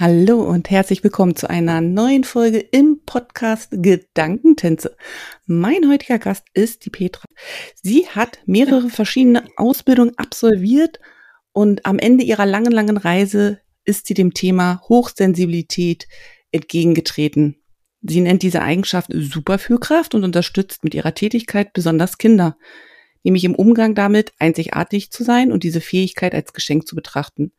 Hallo und herzlich willkommen zu einer neuen Folge im Podcast Gedankentänze. Mein heutiger Gast ist die Petra. Sie hat mehrere verschiedene Ausbildungen absolviert und am Ende ihrer langen, langen Reise ist sie dem Thema Hochsensibilität entgegengetreten. Sie nennt diese Eigenschaft Superfühlkraft und unterstützt mit ihrer Tätigkeit besonders Kinder, nämlich im Umgang damit einzigartig zu sein und diese Fähigkeit als Geschenk zu betrachten.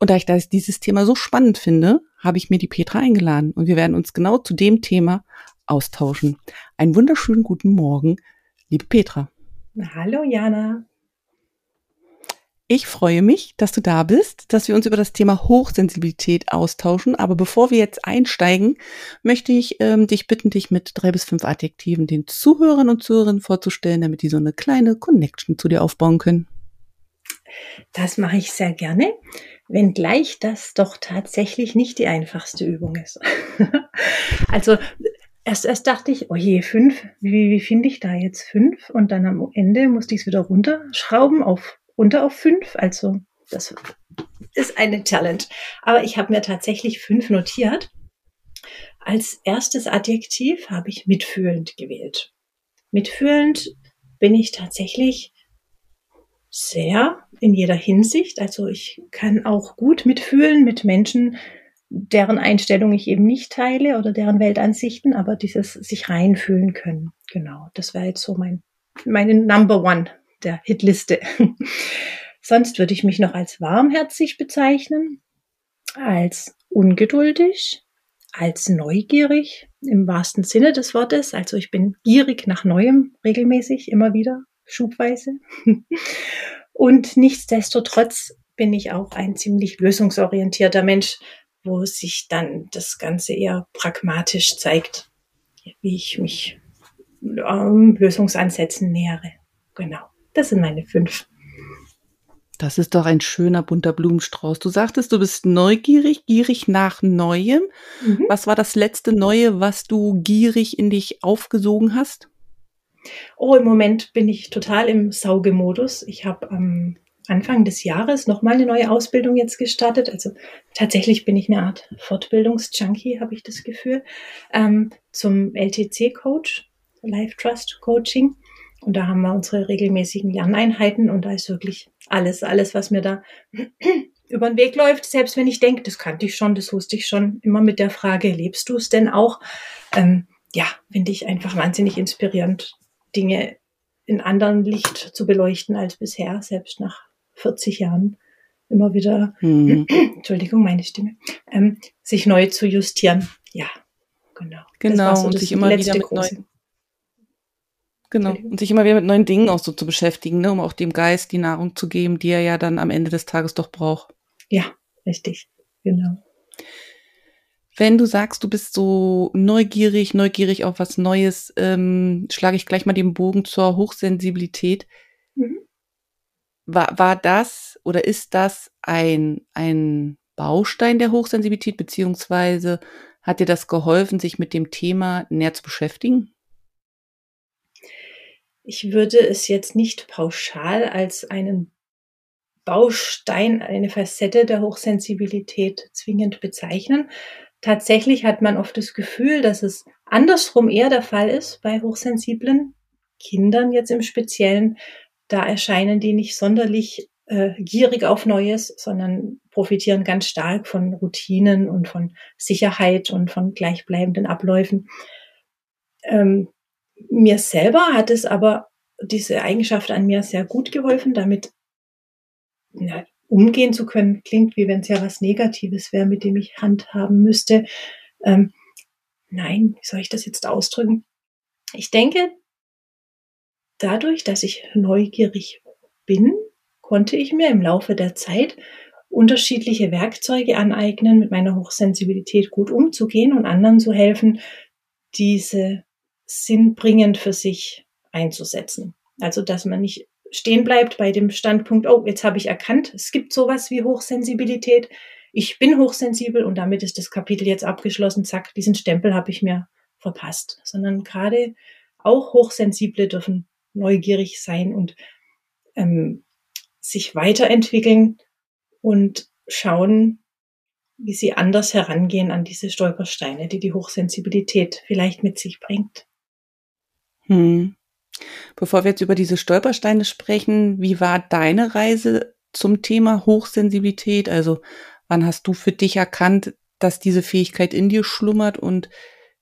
Und da ich das, dieses Thema so spannend finde, habe ich mir die Petra eingeladen und wir werden uns genau zu dem Thema austauschen. Einen wunderschönen guten Morgen, liebe Petra. Hallo Jana. Ich freue mich, dass du da bist, dass wir uns über das Thema Hochsensibilität austauschen. Aber bevor wir jetzt einsteigen, möchte ich ähm, dich bitten, dich mit drei bis fünf Adjektiven den Zuhörern und Zuhörerinnen vorzustellen, damit die so eine kleine Connection zu dir aufbauen können. Das mache ich sehr gerne wenngleich das doch tatsächlich nicht die einfachste Übung ist. also erst, erst dachte ich, oh je, fünf, wie, wie finde ich da jetzt fünf? Und dann am Ende musste ich es wieder runterschrauben auf runter auf fünf. Also das ist eine Challenge. Aber ich habe mir tatsächlich fünf notiert. Als erstes Adjektiv habe ich mitfühlend gewählt. Mitfühlend bin ich tatsächlich sehr in jeder Hinsicht. Also ich kann auch gut mitfühlen mit Menschen, deren Einstellung ich eben nicht teile oder deren Weltansichten, aber dieses sich reinfühlen können. Genau, das wäre jetzt so mein meine Number One der Hitliste. Sonst würde ich mich noch als warmherzig bezeichnen, als ungeduldig, als neugierig im wahrsten Sinne des Wortes. Also ich bin gierig nach Neuem regelmäßig, immer wieder, schubweise. Und nichtsdestotrotz bin ich auch ein ziemlich lösungsorientierter Mensch, wo sich dann das Ganze eher pragmatisch zeigt, wie ich mich ähm, Lösungsansätzen nähere. Genau, das sind meine fünf. Das ist doch ein schöner bunter Blumenstrauß. Du sagtest, du bist neugierig, gierig nach Neuem. Mhm. Was war das letzte Neue, was du gierig in dich aufgesogen hast? Oh, im Moment bin ich total im Saugemodus. Ich habe am Anfang des Jahres nochmal eine neue Ausbildung jetzt gestartet. Also tatsächlich bin ich eine Art Fortbildungsjunkie, habe ich das Gefühl, ähm, zum LTC-Coach, Life Trust Coaching. Und da haben wir unsere regelmäßigen Lerneinheiten und da ist wirklich alles, alles, was mir da über den Weg läuft, selbst wenn ich denke, das kannte ich schon, das wusste ich schon, immer mit der Frage, lebst du es denn auch? Ähm, ja, finde ich einfach wahnsinnig inspirierend, Dinge in anderen Licht zu beleuchten als bisher, selbst nach 40 Jahren immer wieder, mhm. Entschuldigung, meine Stimme, ähm, sich neu zu justieren. Ja, genau. Genau, so und sich immer wieder mit neuen, genau, und sich immer wieder mit neuen Dingen auch so zu beschäftigen, ne, um auch dem Geist die Nahrung zu geben, die er ja dann am Ende des Tages doch braucht. Ja, richtig, genau. Wenn du sagst, du bist so neugierig, neugierig auf was Neues, ähm, schlage ich gleich mal den Bogen zur Hochsensibilität. Mhm. War, war das oder ist das ein, ein Baustein der Hochsensibilität, beziehungsweise hat dir das geholfen, sich mit dem Thema näher zu beschäftigen? Ich würde es jetzt nicht pauschal als einen Baustein, eine Facette der Hochsensibilität zwingend bezeichnen, Tatsächlich hat man oft das Gefühl, dass es andersrum eher der Fall ist bei hochsensiblen Kindern jetzt im Speziellen. Da erscheinen die nicht sonderlich äh, gierig auf Neues, sondern profitieren ganz stark von Routinen und von Sicherheit und von gleichbleibenden Abläufen. Ähm, mir selber hat es aber diese Eigenschaft an mir sehr gut geholfen, damit ja, umgehen zu können, klingt wie wenn es ja was Negatives wäre, mit dem ich handhaben müsste. Ähm, nein, wie soll ich das jetzt ausdrücken? Ich denke, dadurch, dass ich neugierig bin, konnte ich mir im Laufe der Zeit unterschiedliche Werkzeuge aneignen, mit meiner Hochsensibilität gut umzugehen und anderen zu helfen, diese sinnbringend für sich einzusetzen. Also, dass man nicht stehen bleibt bei dem Standpunkt, oh, jetzt habe ich erkannt, es gibt sowas wie Hochsensibilität. Ich bin hochsensibel und damit ist das Kapitel jetzt abgeschlossen. Zack, diesen Stempel habe ich mir verpasst. Sondern gerade auch Hochsensible dürfen neugierig sein und ähm, sich weiterentwickeln und schauen, wie sie anders herangehen an diese Stolpersteine, die die Hochsensibilität vielleicht mit sich bringt. Hm. Bevor wir jetzt über diese Stolpersteine sprechen, wie war deine Reise zum Thema Hochsensibilität? Also wann hast du für dich erkannt, dass diese Fähigkeit in dir schlummert und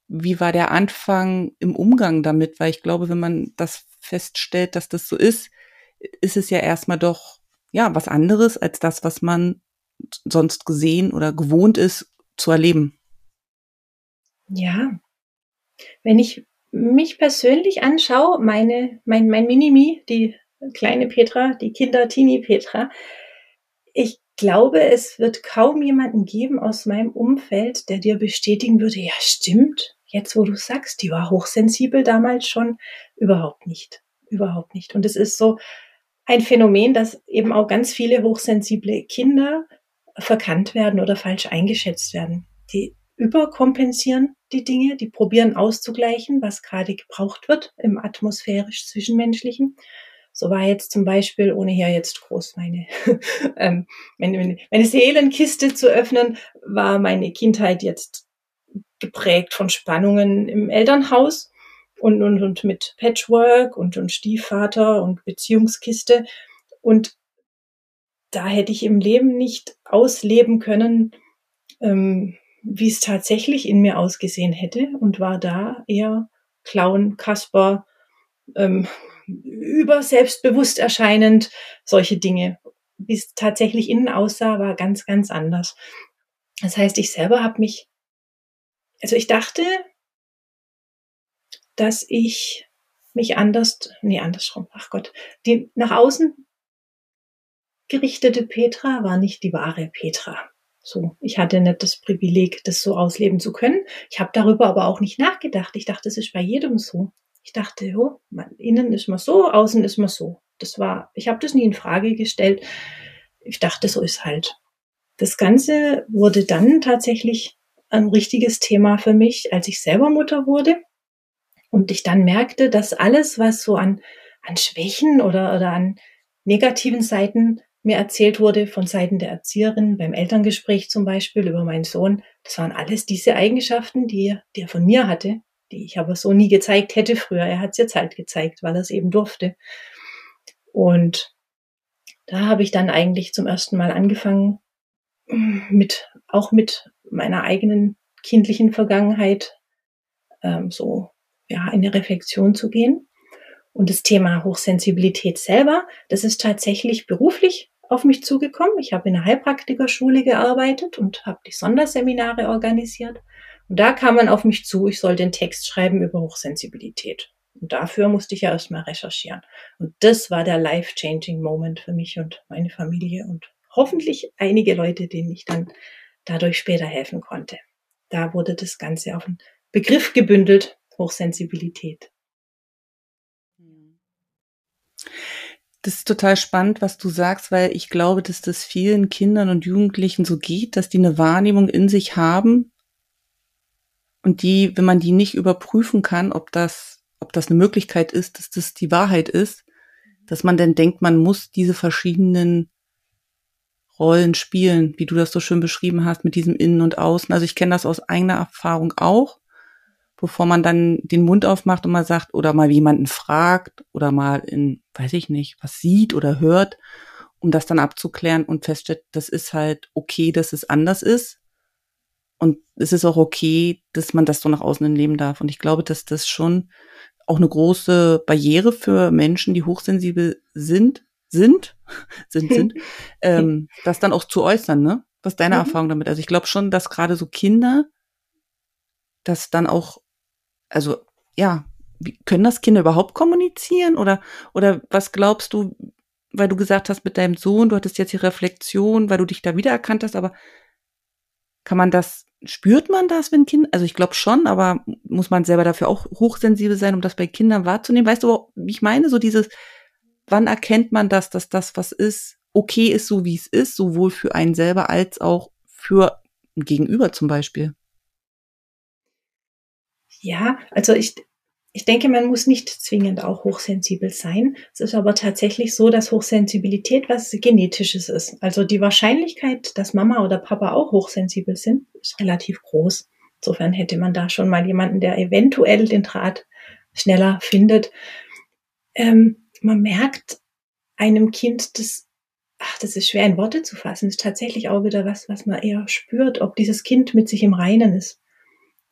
wie war der Anfang im Umgang damit? Weil ich glaube, wenn man das feststellt, dass das so ist, ist es ja erstmal doch, ja, was anderes als das, was man sonst gesehen oder gewohnt ist zu erleben. Ja. Wenn ich mich persönlich anschaue, meine, mein, mein Minimi, die kleine Petra, die Kinder-Teenie Petra, ich glaube, es wird kaum jemanden geben aus meinem Umfeld, der dir bestätigen würde, ja, stimmt, jetzt wo du sagst, die war hochsensibel damals schon, überhaupt nicht. Überhaupt nicht. Und es ist so ein Phänomen, dass eben auch ganz viele hochsensible Kinder verkannt werden oder falsch eingeschätzt werden. Die überkompensieren die Dinge, die probieren auszugleichen, was gerade gebraucht wird im atmosphärisch Zwischenmenschlichen. So war jetzt zum Beispiel, ohne hier jetzt groß meine, ähm, meine, meine Seelenkiste zu öffnen, war meine Kindheit jetzt geprägt von Spannungen im Elternhaus und, und, und mit Patchwork und, und Stiefvater und Beziehungskiste. Und da hätte ich im Leben nicht ausleben können, ähm, wie es tatsächlich in mir ausgesehen hätte und war da eher Clown, Kasper, ähm, über selbstbewusst erscheinend, solche Dinge. Wie es tatsächlich innen aussah, war ganz, ganz anders. Das heißt, ich selber habe mich, also ich dachte, dass ich mich anders, nee, andersrum, ach Gott, die nach außen gerichtete Petra war nicht die wahre Petra. So, ich hatte nicht das Privileg, das so ausleben zu können. Ich habe darüber aber auch nicht nachgedacht. Ich dachte, es ist bei jedem so. Ich dachte, jo, man, innen ist man so, außen ist man so. Das war, ich habe das nie in Frage gestellt. Ich dachte, so ist halt. Das Ganze wurde dann tatsächlich ein richtiges Thema für mich, als ich selber Mutter wurde und ich dann merkte, dass alles, was so an, an Schwächen oder, oder an negativen Seiten mir erzählt wurde von Seiten der Erzieherin, beim Elterngespräch zum Beispiel über meinen Sohn, das waren alles diese Eigenschaften, die, die er von mir hatte, die ich aber so nie gezeigt hätte früher. Er hat es jetzt halt gezeigt, weil er es eben durfte. Und da habe ich dann eigentlich zum ersten Mal angefangen, mit, auch mit meiner eigenen kindlichen Vergangenheit, ähm, so, ja, eine Reflexion zu gehen. Und das Thema Hochsensibilität selber, das ist tatsächlich beruflich auf mich zugekommen. Ich habe in einer Heilpraktikerschule gearbeitet und habe die Sonderseminare organisiert. Und da kam man auf mich zu, ich soll den Text schreiben über Hochsensibilität. Und dafür musste ich ja erstmal recherchieren. Und das war der life-changing Moment für mich und meine Familie und hoffentlich einige Leute, denen ich dann dadurch später helfen konnte. Da wurde das Ganze auf einen Begriff gebündelt, Hochsensibilität. Das ist total spannend, was du sagst, weil ich glaube, dass das vielen Kindern und Jugendlichen so geht, dass die eine Wahrnehmung in sich haben und die, wenn man die nicht überprüfen kann, ob das, ob das eine Möglichkeit ist, dass das die Wahrheit ist, dass man dann denkt, man muss diese verschiedenen Rollen spielen, wie du das so schön beschrieben hast, mit diesem Innen und Außen. Also ich kenne das aus eigener Erfahrung auch bevor man dann den Mund aufmacht und mal sagt oder mal jemanden fragt oder mal in, weiß ich nicht, was sieht oder hört, um das dann abzuklären und feststellt, das ist halt okay, dass es anders ist. Und es ist auch okay, dass man das so nach außen leben darf. Und ich glaube, dass das schon auch eine große Barriere für Menschen, die hochsensibel sind, sind, sind, sind, ähm, das dann auch zu äußern, ne? Was ist deine mhm. Erfahrung damit? Also ich glaube schon, dass gerade so Kinder das dann auch also ja, wie, können das Kinder überhaupt kommunizieren oder oder was glaubst du, weil du gesagt hast mit deinem Sohn, du hattest jetzt die Reflexion, weil du dich da wiedererkannt hast, aber kann man das spürt man das, wenn Kinder, also ich glaube schon, aber muss man selber dafür auch hochsensibel sein, um das bei Kindern wahrzunehmen? Weißt du, ich meine? So dieses, wann erkennt man das, dass das, was ist, okay ist, so wie es ist, sowohl für einen selber als auch für Gegenüber zum Beispiel? Ja, also ich, ich denke, man muss nicht zwingend auch hochsensibel sein. Es ist aber tatsächlich so, dass Hochsensibilität was Genetisches ist. Also die Wahrscheinlichkeit, dass Mama oder Papa auch hochsensibel sind, ist relativ groß. Insofern hätte man da schon mal jemanden, der eventuell den Draht schneller findet. Ähm, man merkt einem Kind, das, ach, das ist schwer in Worte zu fassen, ist tatsächlich auch wieder was, was man eher spürt, ob dieses Kind mit sich im Reinen ist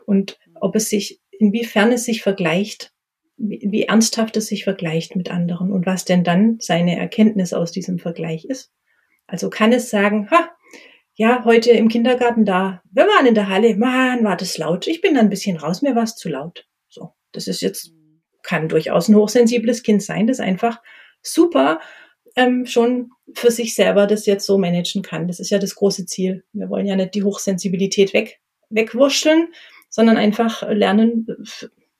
und ob es sich inwiefern es sich vergleicht, wie, wie ernsthaft es sich vergleicht mit anderen und was denn dann seine Erkenntnis aus diesem Vergleich ist. Also kann es sagen, ha, ja, heute im Kindergarten da, wir waren in der Halle, man, war das laut. Ich bin da ein bisschen raus, mir war es zu laut. So, das ist jetzt, kann durchaus ein hochsensibles Kind sein, das einfach super ähm, schon für sich selber das jetzt so managen kann. Das ist ja das große Ziel. Wir wollen ja nicht die Hochsensibilität weg, wegwurschteln, sondern einfach lernen,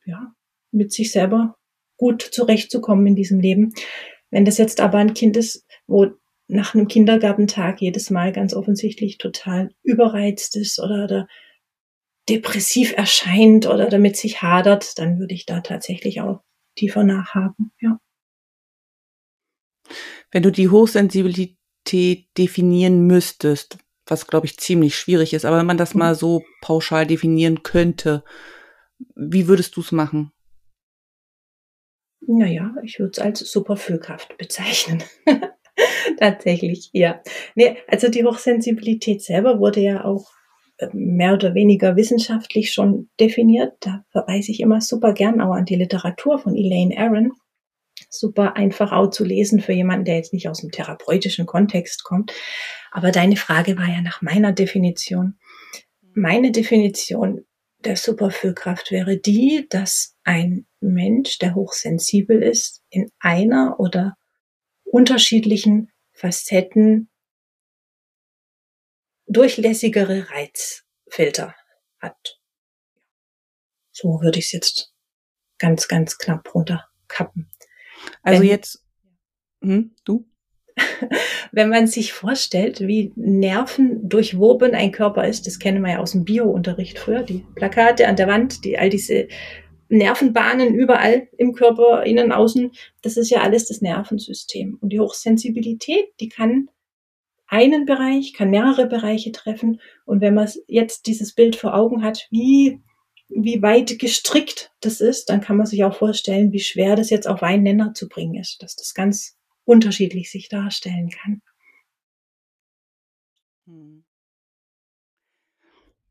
ja, mit sich selber gut zurechtzukommen in diesem Leben. Wenn das jetzt aber ein Kind ist, wo nach einem Kindergartentag jedes Mal ganz offensichtlich total überreizt ist oder, oder depressiv erscheint oder damit sich hadert, dann würde ich da tatsächlich auch tiefer nachhaken, ja. Wenn du die Hochsensibilität definieren müsstest, was glaube ich ziemlich schwierig ist. Aber wenn man das mal so pauschal definieren könnte, wie würdest du es machen? Naja, ich würde es als Superfüllkraft bezeichnen. Tatsächlich, ja. Nee, also die Hochsensibilität selber wurde ja auch äh, mehr oder weniger wissenschaftlich schon definiert. Da verweise ich immer super gern auch an die Literatur von Elaine Aaron super einfach auch zu lesen für jemanden, der jetzt nicht aus dem therapeutischen Kontext kommt. Aber deine Frage war ja nach meiner Definition. Meine Definition der Superfüllkraft wäre die, dass ein Mensch, der hochsensibel ist, in einer oder unterschiedlichen Facetten durchlässigere Reizfilter hat. So würde ich es jetzt ganz, ganz knapp runterkappen. Also Wenn, jetzt, hm, du? Wenn man sich vorstellt, wie Nerven durchwoben ein Körper ist, das kennen wir ja aus dem Bio-Unterricht früher, die Plakate an der Wand, die all diese Nervenbahnen überall im Körper, innen, außen, das ist ja alles das Nervensystem. Und die Hochsensibilität, die kann einen Bereich, kann mehrere Bereiche treffen. Und wenn man jetzt dieses Bild vor Augen hat, wie wie weit gestrickt das ist, dann kann man sich auch vorstellen, wie schwer das jetzt auf einen Nenner zu bringen ist, dass das ganz unterschiedlich sich darstellen kann.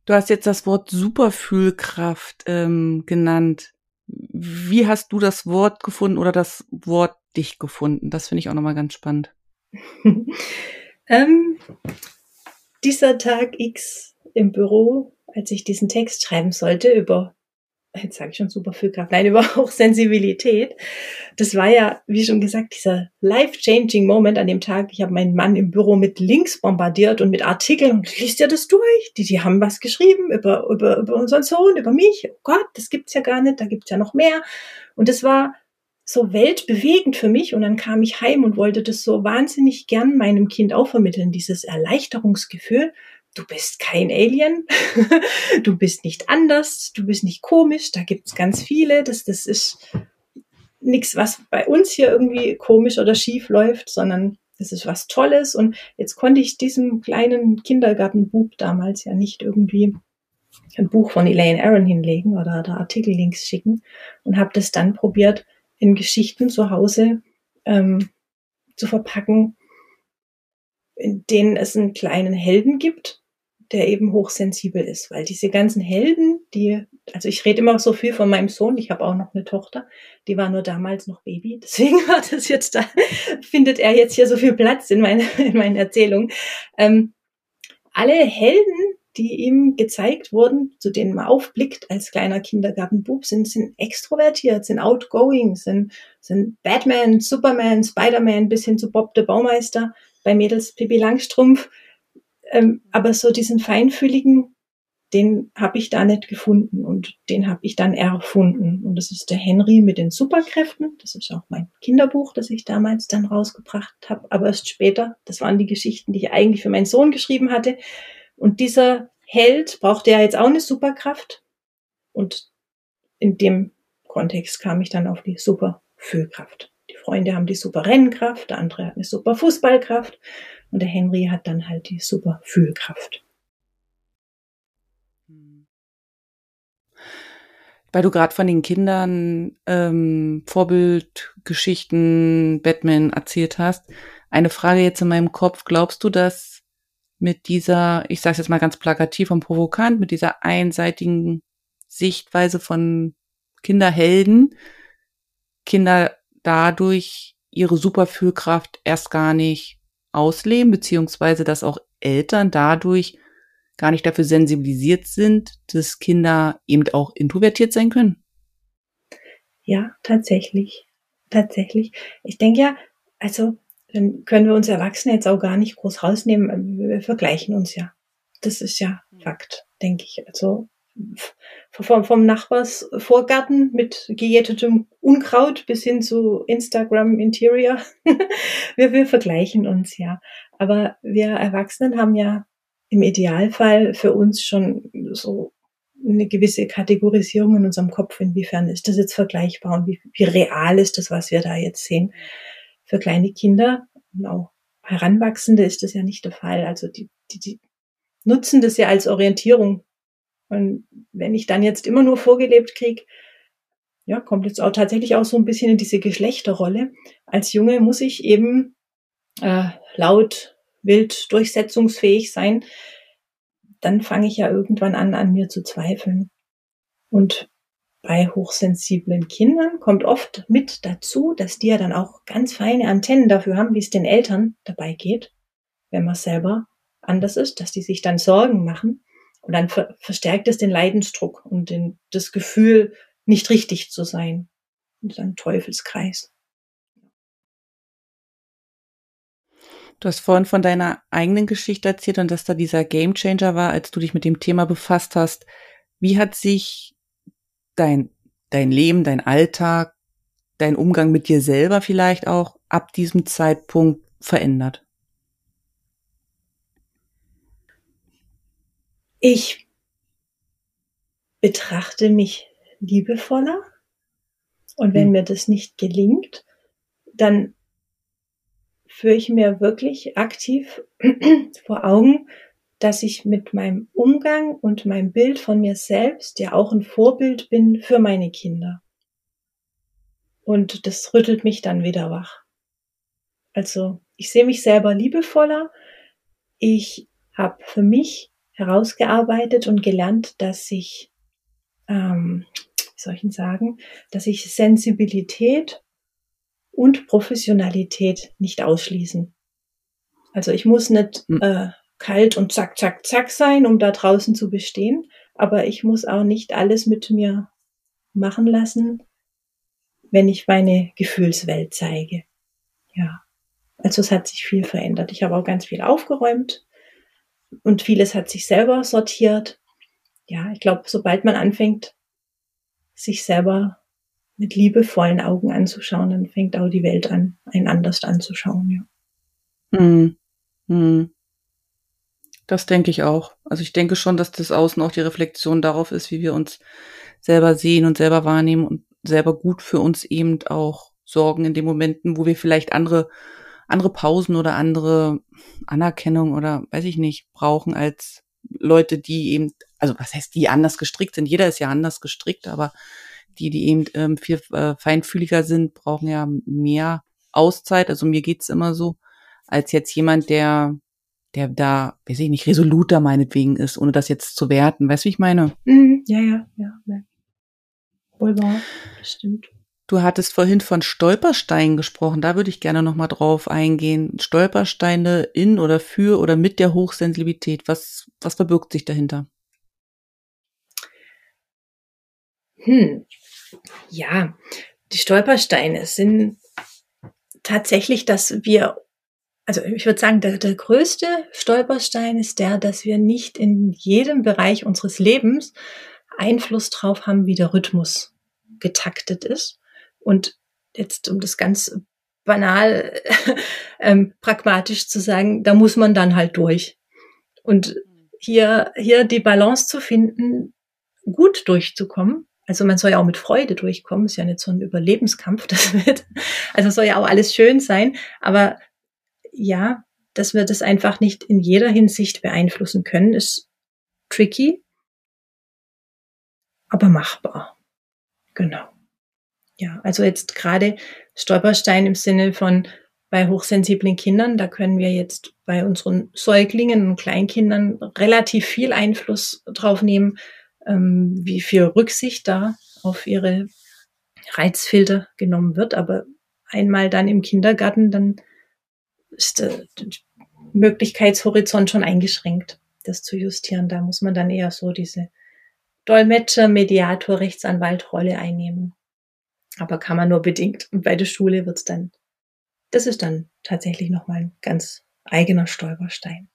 Du hast jetzt das Wort Superfühlkraft ähm, genannt. Wie hast du das Wort gefunden oder das Wort dich gefunden? Das finde ich auch nochmal ganz spannend. ähm, dieser Tag X im Büro als ich diesen Text schreiben sollte über, jetzt sage ich schon super viel Kraft, nein, über Hochsensibilität. Das war ja, wie schon gesagt, dieser life-changing Moment an dem Tag. Ich habe meinen Mann im Büro mit Links bombardiert und mit Artikeln und liest ja das durch. Die, die haben was geschrieben über, über, über unseren Sohn, über mich. Oh Gott, das gibt's ja gar nicht, da gibt's ja noch mehr. Und das war so weltbewegend für mich und dann kam ich heim und wollte das so wahnsinnig gern meinem Kind auch vermitteln, dieses Erleichterungsgefühl du bist kein Alien, du bist nicht anders, du bist nicht komisch, da gibt's ganz viele, das, das ist nichts, was bei uns hier irgendwie komisch oder schief läuft, sondern das ist was Tolles. Und jetzt konnte ich diesem kleinen Kindergartenbub damals ja nicht irgendwie ein Buch von Elaine Aaron hinlegen oder, oder Artikellinks schicken und habe das dann probiert in Geschichten zu Hause ähm, zu verpacken, in denen es einen kleinen Helden gibt, der eben hochsensibel ist, weil diese ganzen Helden, die, also ich rede immer so viel von meinem Sohn, ich habe auch noch eine Tochter, die war nur damals noch Baby, deswegen war das jetzt da, findet er jetzt hier so viel Platz in, meine, in meinen Erzählungen. Ähm, alle Helden, die ihm gezeigt wurden, zu denen man aufblickt als kleiner Kindergartenbub, sind, sind extrovertiert, sind outgoing, sind, sind Batman, Superman, Spider-Man bis hin zu Bob der Baumeister, bei Mädels Pippi Langstrumpf, ähm, aber so diesen feinfühligen den habe ich da nicht gefunden und den habe ich dann erfunden. Und das ist der Henry mit den Superkräften. Das ist auch mein Kinderbuch, das ich damals dann rausgebracht habe, aber erst später. Das waren die Geschichten, die ich eigentlich für meinen Sohn geschrieben hatte. Und dieser Held brauchte ja jetzt auch eine Superkraft. Und in dem Kontext kam ich dann auf die Superfühlkraft. Freunde haben die Superrennkraft, der andere hat eine Superfußballkraft und der Henry hat dann halt die Superfühlkraft. Weil du gerade von den Kindern ähm, Vorbildgeschichten, Batman erzählt hast. Eine Frage jetzt in meinem Kopf. Glaubst du, dass mit dieser, ich sage jetzt mal ganz plakativ und provokant, mit dieser einseitigen Sichtweise von Kinderhelden, Kinder dadurch ihre Superfühlkraft erst gar nicht ausleben, beziehungsweise dass auch Eltern dadurch gar nicht dafür sensibilisiert sind, dass Kinder eben auch introvertiert sein können? Ja, tatsächlich. Tatsächlich. Ich denke ja, also dann können wir uns Erwachsene jetzt auch gar nicht groß rausnehmen. Wir vergleichen uns ja. Das ist ja Fakt, denke ich. Also vom, vom Nachbars Vorgarten mit gejätetem Unkraut bis hin zu Instagram Interior. wir, wir vergleichen uns ja. Aber wir Erwachsenen haben ja im Idealfall für uns schon so eine gewisse Kategorisierung in unserem Kopf, inwiefern ist das jetzt vergleichbar und wie, wie real ist das, was wir da jetzt sehen. Für kleine Kinder und auch Heranwachsende ist das ja nicht der Fall. Also die, die, die nutzen das ja als Orientierung. Und wenn ich dann jetzt immer nur vorgelebt krieg, ja, kommt jetzt auch tatsächlich auch so ein bisschen in diese Geschlechterrolle. Als Junge muss ich eben äh, laut wild durchsetzungsfähig sein, dann fange ich ja irgendwann an, an mir zu zweifeln. Und bei hochsensiblen Kindern kommt oft mit dazu, dass die ja dann auch ganz feine Antennen dafür haben, wie es den Eltern dabei geht, wenn man selber anders ist, dass die sich dann Sorgen machen und dann ver verstärkt es den Leidensdruck und den, das Gefühl, nicht richtig zu sein. Und dann Teufelskreis. Du hast vorhin von deiner eigenen Geschichte erzählt und dass da dieser Gamechanger war, als du dich mit dem Thema befasst hast. Wie hat sich dein, dein Leben, dein Alltag, dein Umgang mit dir selber vielleicht auch ab diesem Zeitpunkt verändert? Ich betrachte mich liebevoller und wenn hm. mir das nicht gelingt, dann führe ich mir wirklich aktiv vor Augen, dass ich mit meinem Umgang und meinem Bild von mir selbst ja auch ein Vorbild bin für meine Kinder. Und das rüttelt mich dann wieder wach. Also ich sehe mich selber liebevoller. Ich habe für mich herausgearbeitet und gelernt, dass ich, ähm, wie soll ich denn sagen, dass ich Sensibilität und Professionalität nicht ausschließen. Also ich muss nicht hm. äh, kalt und zack, zack, zack sein, um da draußen zu bestehen, aber ich muss auch nicht alles mit mir machen lassen, wenn ich meine Gefühlswelt zeige. Ja, also es hat sich viel verändert. Ich habe auch ganz viel aufgeräumt und vieles hat sich selber sortiert. Ja, ich glaube, sobald man anfängt, sich selber mit liebevollen Augen anzuschauen, dann fängt auch die Welt an, einen anders anzuschauen, ja. Hm. Hm. Das denke ich auch. Also ich denke schon, dass das Außen auch die Reflexion darauf ist, wie wir uns selber sehen und selber wahrnehmen und selber gut für uns eben auch sorgen in den Momenten, wo wir vielleicht andere, andere Pausen oder andere Anerkennung oder weiß ich nicht brauchen als Leute, die eben, also was heißt die anders gestrickt sind? Jeder ist ja anders gestrickt, aber die, die eben ähm, viel äh, feinfühliger sind, brauchen ja mehr Auszeit. Also mir geht's immer so, als jetzt jemand, der, der da, weiß ich nicht, resoluter meinetwegen ist, ohne das jetzt zu werten. Weißt du, wie ich meine? Mhm, ja, ja, ja. Wohl wahr, stimmt. Du hattest vorhin von Stolpersteinen gesprochen. Da würde ich gerne noch mal drauf eingehen. Stolpersteine in oder für oder mit der Hochsensibilität. Was, was verbirgt sich dahinter? Hm. Ja, die Stolpersteine sind tatsächlich, dass wir also ich würde sagen, der, der größte Stolperstein ist der, dass wir nicht in jedem Bereich unseres Lebens Einfluss drauf haben, wie der Rhythmus getaktet ist. Und jetzt, um das ganz banal ähm, pragmatisch zu sagen, da muss man dann halt durch. Und hier, hier die Balance zu finden, gut durchzukommen. Also man soll ja auch mit Freude durchkommen, ist ja nicht so ein Überlebenskampf, das wird. Also soll ja auch alles schön sein, aber ja, dass wir das einfach nicht in jeder Hinsicht beeinflussen können, ist tricky, aber machbar. Genau. Ja, also jetzt gerade Stolperstein im Sinne von bei hochsensiblen Kindern, da können wir jetzt bei unseren Säuglingen und Kleinkindern relativ viel Einfluss drauf nehmen, ähm, wie viel Rücksicht da auf ihre Reizfilter genommen wird. Aber einmal dann im Kindergarten, dann ist der Möglichkeitshorizont schon eingeschränkt, das zu justieren. Da muss man dann eher so diese Dolmetscher, Mediator, Rechtsanwalt Rolle einnehmen. Aber kann man nur bedingt. Und bei der Schule wird's dann, das ist dann tatsächlich nochmal ein ganz eigener Stolperstein.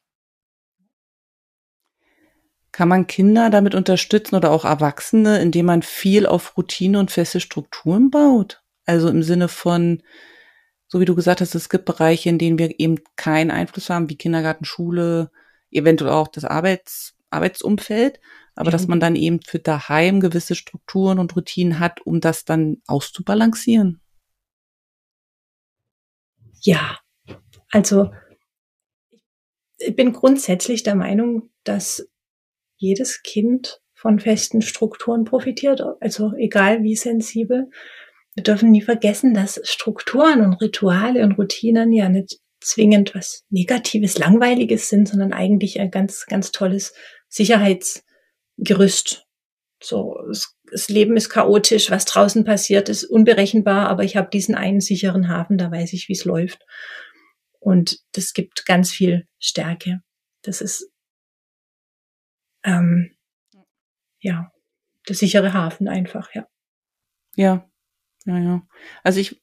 Kann man Kinder damit unterstützen oder auch Erwachsene, indem man viel auf Routine und feste Strukturen baut? Also im Sinne von, so wie du gesagt hast, es gibt Bereiche, in denen wir eben keinen Einfluss haben, wie Kindergarten, Schule, eventuell auch das Arbeits, Arbeitsumfeld aber dass man dann eben für daheim gewisse Strukturen und Routinen hat, um das dann auszubalancieren. Ja, also ich bin grundsätzlich der Meinung, dass jedes Kind von festen Strukturen profitiert, also egal wie sensibel. Wir dürfen nie vergessen, dass Strukturen und Rituale und Routinen ja nicht zwingend was Negatives, Langweiliges sind, sondern eigentlich ein ganz, ganz tolles Sicherheits- Gerüst. So, es, das Leben ist chaotisch, was draußen passiert, ist unberechenbar, aber ich habe diesen einen sicheren Hafen, da weiß ich, wie es läuft. Und das gibt ganz viel Stärke. Das ist ähm, ja der sichere Hafen einfach, ja. Ja, ja, ja. Also ich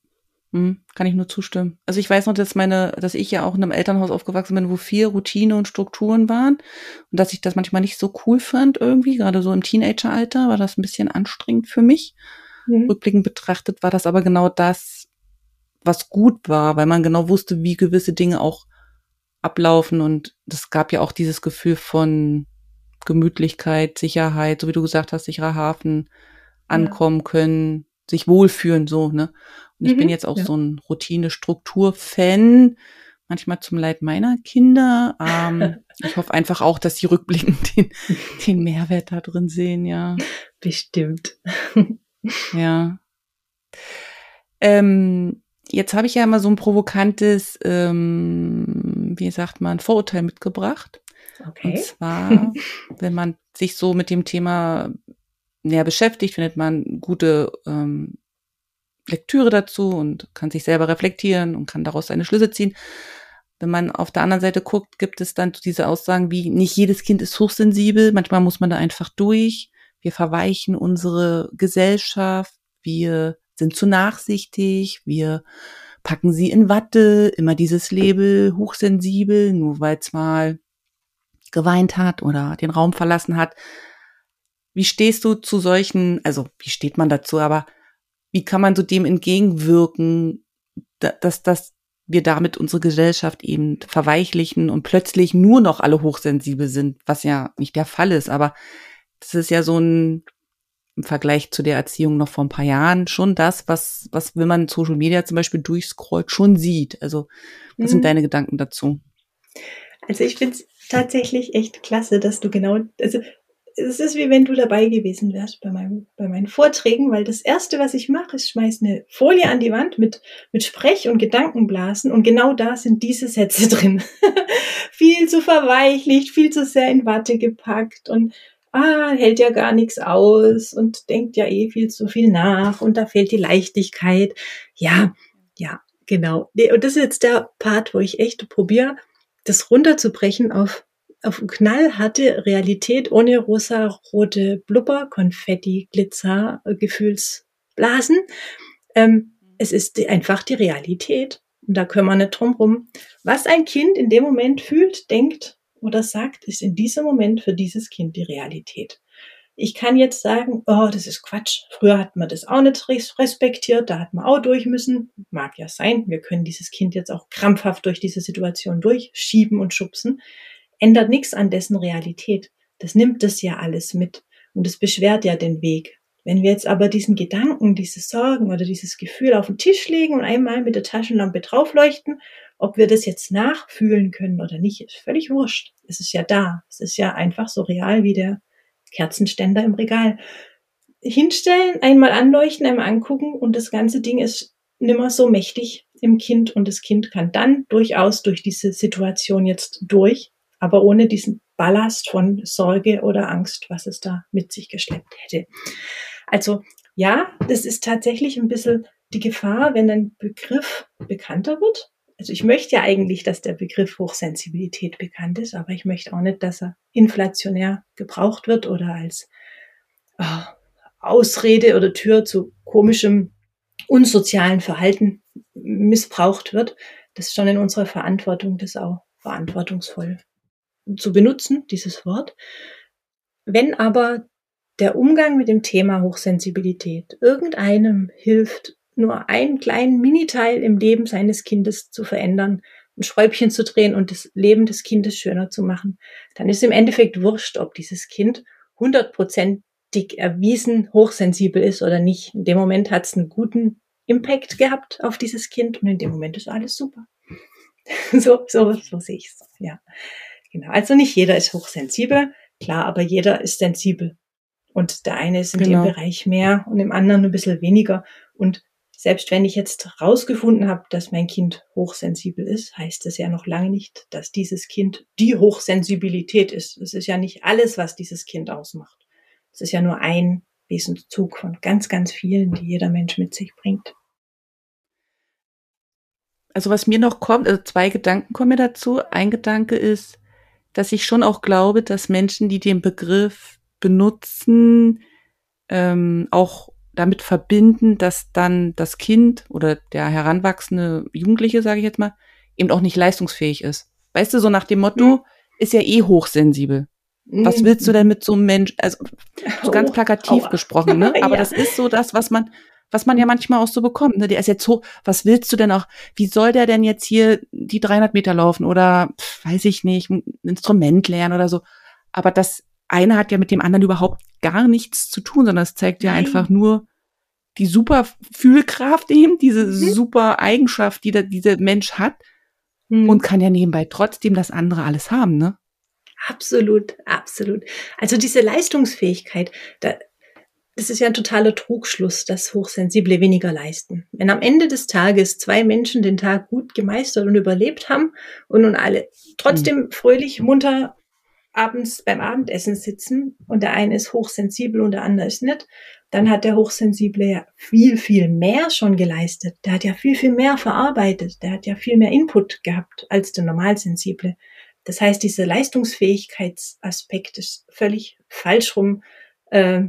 hm, kann ich nur zustimmen. Also ich weiß noch, dass meine, dass ich ja auch in einem Elternhaus aufgewachsen bin, wo viel Routine und Strukturen waren und dass ich das manchmal nicht so cool fand irgendwie, gerade so im Teenageralter war das ein bisschen anstrengend für mich. Mhm. Rückblickend betrachtet war das aber genau das, was gut war, weil man genau wusste, wie gewisse Dinge auch ablaufen und es gab ja auch dieses Gefühl von Gemütlichkeit, Sicherheit, so wie du gesagt hast, sicherer Hafen, ankommen ja. können, sich wohlfühlen, so, ne? Und ich mhm, bin jetzt auch ja. so ein Routine-Struktur-Fan, manchmal zum Leid meiner Kinder. Ähm, ich hoffe einfach auch, dass sie rückblickend den, den Mehrwert da drin sehen, ja. Bestimmt. ja. Ähm, jetzt habe ich ja immer so ein provokantes, ähm, wie sagt man, Vorurteil mitgebracht. Okay. Und zwar, wenn man sich so mit dem Thema näher beschäftigt, findet man gute ähm, Lektüre dazu und kann sich selber reflektieren und kann daraus seine Schlüsse ziehen. Wenn man auf der anderen Seite guckt, gibt es dann diese Aussagen wie, nicht jedes Kind ist hochsensibel, manchmal muss man da einfach durch. Wir verweichen unsere Gesellschaft, wir sind zu nachsichtig, wir packen sie in Watte, immer dieses Label hochsensibel, nur weil es mal geweint hat oder den Raum verlassen hat. Wie stehst du zu solchen, also wie steht man dazu, aber wie kann man so dem entgegenwirken, dass, dass wir damit unsere Gesellschaft eben verweichlichen und plötzlich nur noch alle hochsensibel sind, was ja nicht der Fall ist. Aber das ist ja so ein im Vergleich zu der Erziehung noch vor ein paar Jahren schon das, was, was, wenn man Social Media zum Beispiel durchscrollt, schon sieht. Also, was mhm. sind deine Gedanken dazu? Also ich finde es tatsächlich echt klasse, dass du genau, also es ist wie wenn du dabei gewesen wärst bei, meinem, bei meinen Vorträgen, weil das erste, was ich mache, ist schmeiß eine Folie an die Wand mit, mit Sprech- und Gedankenblasen und genau da sind diese Sätze drin. viel zu verweichlicht, viel zu sehr in Watte gepackt und ah, hält ja gar nichts aus und denkt ja eh viel zu viel nach und da fehlt die Leichtigkeit. Ja, ja, genau. Und das ist jetzt der Part, wo ich echt probiere, das runterzubrechen auf auf knallharte Realität ohne rosa-rote Blubber, Konfetti, Glitzer, Gefühlsblasen. Ähm, es ist einfach die Realität. Und da können wir nicht drum rum. Was ein Kind in dem Moment fühlt, denkt oder sagt, ist in diesem Moment für dieses Kind die Realität. Ich kann jetzt sagen, oh, das ist Quatsch. Früher hat man das auch nicht respektiert, da hat man auch durch müssen. Mag ja sein. Wir können dieses Kind jetzt auch krampfhaft durch diese Situation durchschieben und schubsen. Ändert nichts an dessen Realität. Das nimmt das ja alles mit. Und es beschwert ja den Weg. Wenn wir jetzt aber diesen Gedanken, diese Sorgen oder dieses Gefühl auf den Tisch legen und einmal mit der Taschenlampe draufleuchten, ob wir das jetzt nachfühlen können oder nicht, ist völlig wurscht. Es ist ja da. Es ist ja einfach so real wie der Kerzenständer im Regal. Hinstellen, einmal anleuchten, einmal angucken und das ganze Ding ist nimmer so mächtig im Kind und das Kind kann dann durchaus durch diese Situation jetzt durch, aber ohne diesen Ballast von Sorge oder Angst, was es da mit sich geschleppt hätte. Also ja, das ist tatsächlich ein bisschen die Gefahr, wenn ein Begriff bekannter wird, also ich möchte ja eigentlich, dass der Begriff Hochsensibilität bekannt ist, aber ich möchte auch nicht, dass er inflationär gebraucht wird oder als äh, Ausrede oder Tür zu komischem, unsozialen Verhalten missbraucht wird. Das ist schon in unserer Verantwortung, das auch verantwortungsvoll zu benutzen, dieses Wort. Wenn aber der Umgang mit dem Thema Hochsensibilität irgendeinem hilft, nur einen kleinen Miniteil im Leben seines Kindes zu verändern, ein Schräubchen zu drehen und das Leben des Kindes schöner zu machen, dann ist im Endeffekt wurscht, ob dieses Kind hundertprozentig erwiesen hochsensibel ist oder nicht. In dem Moment hat es einen guten Impact gehabt auf dieses Kind und in dem Moment ist alles super. so, so, so sehe ich es. Ja, genau. Also nicht jeder ist hochsensibel, klar, aber jeder ist sensibel. Und der eine ist in genau. dem Bereich mehr und im anderen ein bisschen weniger. Und selbst wenn ich jetzt rausgefunden habe, dass mein Kind hochsensibel ist, heißt das ja noch lange nicht, dass dieses Kind die Hochsensibilität ist. Es ist ja nicht alles, was dieses Kind ausmacht. Es ist ja nur ein Wesenszug von ganz, ganz vielen, die jeder Mensch mit sich bringt. Also was mir noch kommt, also zwei Gedanken kommen mir dazu. Ein Gedanke ist, dass ich schon auch glaube, dass Menschen, die den Begriff benutzen, ähm, auch damit verbinden, dass dann das Kind oder der heranwachsende Jugendliche, sage ich jetzt mal, eben auch nicht leistungsfähig ist. Weißt du, so nach dem Motto, mhm. ist ja eh hochsensibel. Was willst du denn mit so einem Mensch, also so ganz plakativ oh, gesprochen, ne? Aber ja. das ist so das, was man, was man ja manchmal auch so bekommt. Ne? Der ist jetzt so, was willst du denn auch, wie soll der denn jetzt hier die 300 Meter laufen oder, weiß ich nicht, ein Instrument lernen oder so. Aber das eine hat ja mit dem anderen überhaupt gar nichts zu tun, sondern es zeigt ja Nein. einfach nur die super Fühlkraft eben, diese mhm. super Eigenschaft, die da, dieser Mensch hat mhm. und kann ja nebenbei trotzdem das andere alles haben, ne? Absolut, absolut. Also diese Leistungsfähigkeit, da, das ist ja ein totaler Trugschluss, dass Hochsensible weniger leisten. Wenn am Ende des Tages zwei Menschen den Tag gut gemeistert und überlebt haben und nun alle trotzdem mhm. fröhlich, munter abends beim Abendessen sitzen und der eine ist hochsensibel und der andere ist nicht, dann hat der Hochsensible ja viel, viel mehr schon geleistet. Der hat ja viel, viel mehr verarbeitet. Der hat ja viel mehr Input gehabt als der Normalsensible. Das heißt, dieser Leistungsfähigkeitsaspekt ist völlig falsch rum äh,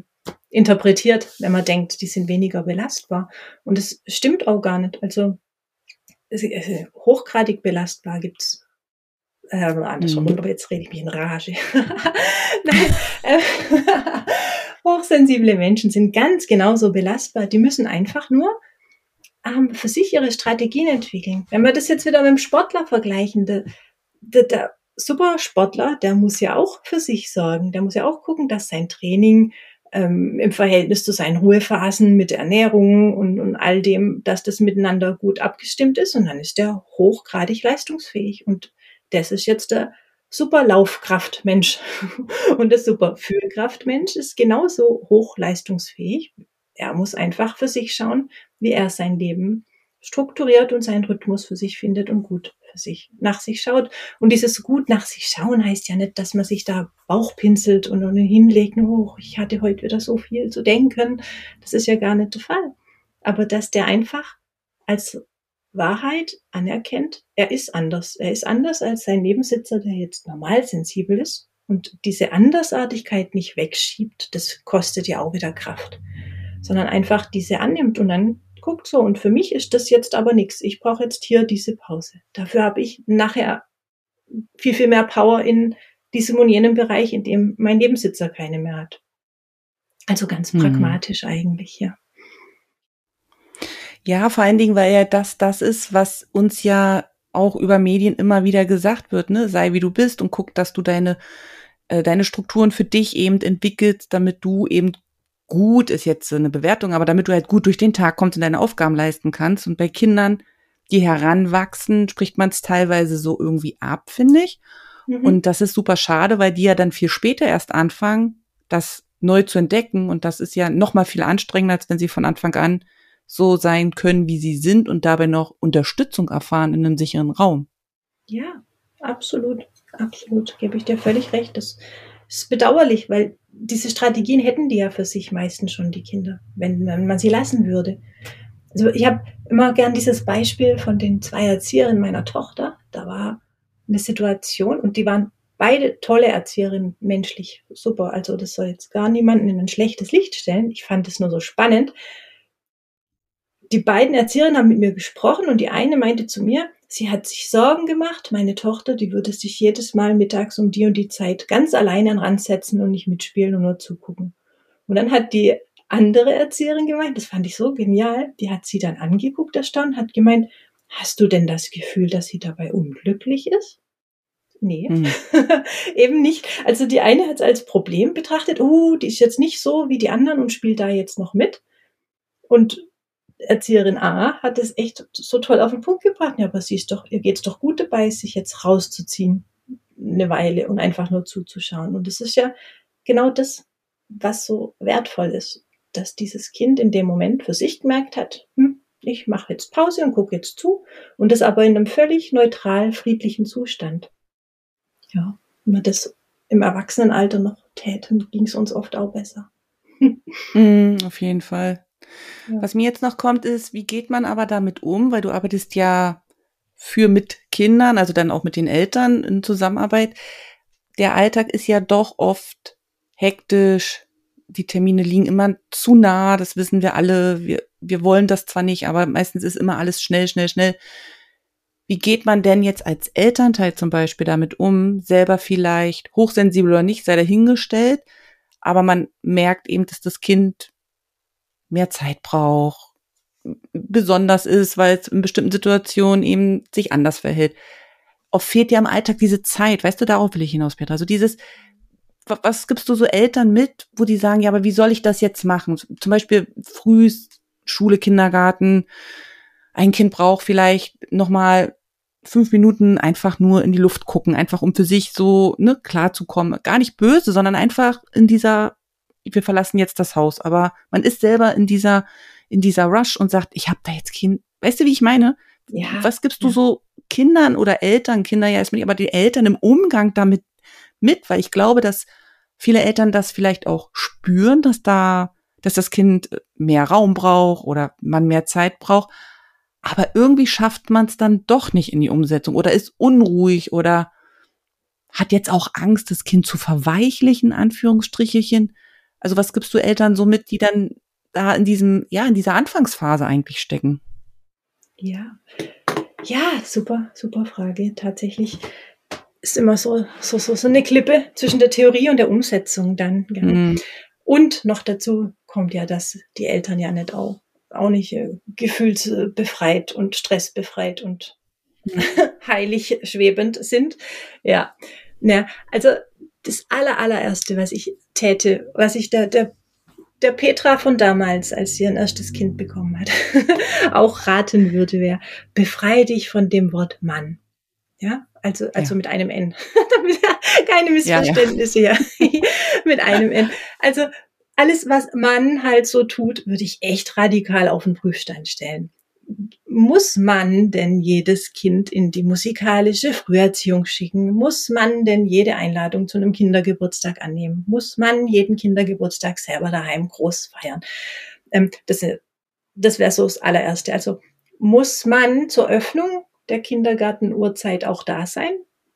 interpretiert, wenn man denkt, die sind weniger belastbar. Und es stimmt auch gar nicht. Also hochgradig belastbar gibt's äh, andersrum, mhm. aber jetzt rede ich mich in Rage. Nein, äh, hochsensible Menschen sind ganz genauso belastbar. Die müssen einfach nur ähm, für sich ihre Strategien entwickeln. Wenn wir das jetzt wieder mit dem Sportler vergleichen, der, der, der Supersportler, der muss ja auch für sich sorgen. Der muss ja auch gucken, dass sein Training ähm, im Verhältnis zu seinen Ruhephasen mit Ernährung und, und all dem, dass das miteinander gut abgestimmt ist. Und dann ist der hochgradig leistungsfähig. Und das ist jetzt der super Laufkraftmensch. Und der super Fühlkraftmensch ist genauso hochleistungsfähig. Er muss einfach für sich schauen, wie er sein Leben strukturiert und seinen Rhythmus für sich findet und gut für sich nach sich schaut. Und dieses gut nach sich schauen heißt ja nicht, dass man sich da Bauch pinselt und hinlegt, oh, ich hatte heute wieder so viel zu denken. Das ist ja gar nicht der Fall. Aber dass der einfach als Wahrheit anerkennt, er ist anders. Er ist anders als sein Nebensitzer, der jetzt normal sensibel ist. Und diese Andersartigkeit nicht wegschiebt, das kostet ja auch wieder Kraft. Sondern einfach diese annimmt und dann geguckt, so und für mich ist das jetzt aber nichts. Ich brauche jetzt hier diese Pause. Dafür habe ich nachher viel, viel mehr Power in diesem und jenem Bereich, in dem mein Nebensitzer keine mehr hat. Also ganz mhm. pragmatisch eigentlich, ja. Ja, vor allen Dingen, weil ja das das ist, was uns ja auch über Medien immer wieder gesagt wird, ne? Sei wie du bist und guck, dass du deine, äh, deine Strukturen für dich eben entwickelst, damit du eben gut, ist jetzt so eine Bewertung, aber damit du halt gut durch den Tag kommst und deine Aufgaben leisten kannst. Und bei Kindern, die heranwachsen, spricht man es teilweise so irgendwie ab, finde ich. Mhm. Und das ist super schade, weil die ja dann viel später erst anfangen, das neu zu entdecken. Und das ist ja noch mal viel anstrengender, als wenn sie von Anfang an so sein können, wie sie sind und dabei noch Unterstützung erfahren in einem sicheren Raum. Ja, absolut, absolut, gebe ich dir völlig recht. Das ist bedauerlich, weil diese Strategien hätten die ja für sich meistens schon, die Kinder, wenn man sie lassen würde. Also ich habe immer gern dieses Beispiel von den zwei Erzieherinnen meiner Tochter. Da war eine Situation und die waren beide tolle Erzieherinnen, menschlich super. Also das soll jetzt gar niemanden in ein schlechtes Licht stellen. Ich fand es nur so spannend, die beiden Erzieherinnen haben mit mir gesprochen und die eine meinte zu mir, sie hat sich Sorgen gemacht, meine Tochter, die würde sich jedes Mal mittags um die und die Zeit ganz alleine an Rand setzen und nicht mitspielen und nur zugucken. Und dann hat die andere Erzieherin gemeint, das fand ich so genial, die hat sie dann angeguckt, erstaunt, hat gemeint, hast du denn das Gefühl, dass sie dabei unglücklich ist? Nee, mhm. eben nicht. Also die eine hat es als Problem betrachtet, oh, die ist jetzt nicht so wie die anderen und spielt da jetzt noch mit. Und Erzieherin A hat es echt so toll auf den Punkt gebracht. Ja, aber sie ist doch, ihr geht's doch gut dabei, sich jetzt rauszuziehen eine Weile und einfach nur zuzuschauen. Und das ist ja genau das, was so wertvoll ist, dass dieses Kind in dem Moment für sich gemerkt hat, hm, ich mache jetzt Pause und gucke jetzt zu und das aber in einem völlig neutral, friedlichen Zustand. Ja, wenn man das im Erwachsenenalter noch täten, ging es uns oft auch besser. mm, auf jeden Fall. Was mir jetzt noch kommt, ist, wie geht man aber damit um? Weil du arbeitest ja für mit Kindern, also dann auch mit den Eltern in Zusammenarbeit. Der Alltag ist ja doch oft hektisch. Die Termine liegen immer zu nah, das wissen wir alle. Wir, wir wollen das zwar nicht, aber meistens ist immer alles schnell, schnell, schnell. Wie geht man denn jetzt als Elternteil zum Beispiel damit um, selber vielleicht hochsensibel oder nicht, sei dahingestellt, aber man merkt eben, dass das Kind mehr Zeit braucht, besonders ist, weil es in bestimmten Situationen eben sich anders verhält. Oft fehlt dir im Alltag diese Zeit, weißt du, darauf will ich hinaus, Petra. Also dieses, was gibst du so Eltern mit, wo die sagen, ja, aber wie soll ich das jetzt machen? Zum Beispiel früh Schule, Kindergarten. Ein Kind braucht vielleicht nochmal fünf Minuten einfach nur in die Luft gucken, einfach um für sich so ne, klar zu kommen. Gar nicht böse, sondern einfach in dieser wir verlassen jetzt das Haus. Aber man ist selber in dieser, in dieser Rush und sagt, ich habe da jetzt Kind. Weißt du, wie ich meine? Ja. Was gibst du ja. so Kindern oder Eltern, Kinder ja erstmal, aber die Eltern im Umgang damit mit? Weil ich glaube, dass viele Eltern das vielleicht auch spüren, dass da, dass das Kind mehr Raum braucht oder man mehr Zeit braucht. Aber irgendwie schafft man es dann doch nicht in die Umsetzung oder ist unruhig oder hat jetzt auch Angst, das Kind zu verweichlichen, Anführungsstrichelchen. Also was gibst du Eltern so mit, die dann da in diesem, ja, in dieser Anfangsphase eigentlich stecken? Ja, ja, super, super Frage. Tatsächlich ist immer so, so, so, so eine Klippe zwischen der Theorie und der Umsetzung dann. Ja. Mhm. Und noch dazu kommt ja, dass die Eltern ja nicht auch, auch nicht äh, gefühlsbefreit und stressbefreit und mhm. heilig schwebend sind. Ja. Ja, also das aller, allererste, was ich täte, was ich der, der, der Petra von damals, als sie ein erstes Kind bekommen hat, auch raten würde, wäre, befreie dich von dem Wort Mann. Ja, also, also ja. mit einem N. Keine Missverständnisse ja, ja. mit einem N. Also alles, was Mann halt so tut, würde ich echt radikal auf den Prüfstein stellen muss man denn jedes Kind in die musikalische Früherziehung schicken? Muss man denn jede Einladung zu einem Kindergeburtstag annehmen? Muss man jeden Kindergeburtstag selber daheim groß feiern? Ähm, das das wäre so das allererste. Also muss man zur Öffnung der Kindergartenuhrzeit auch da sein?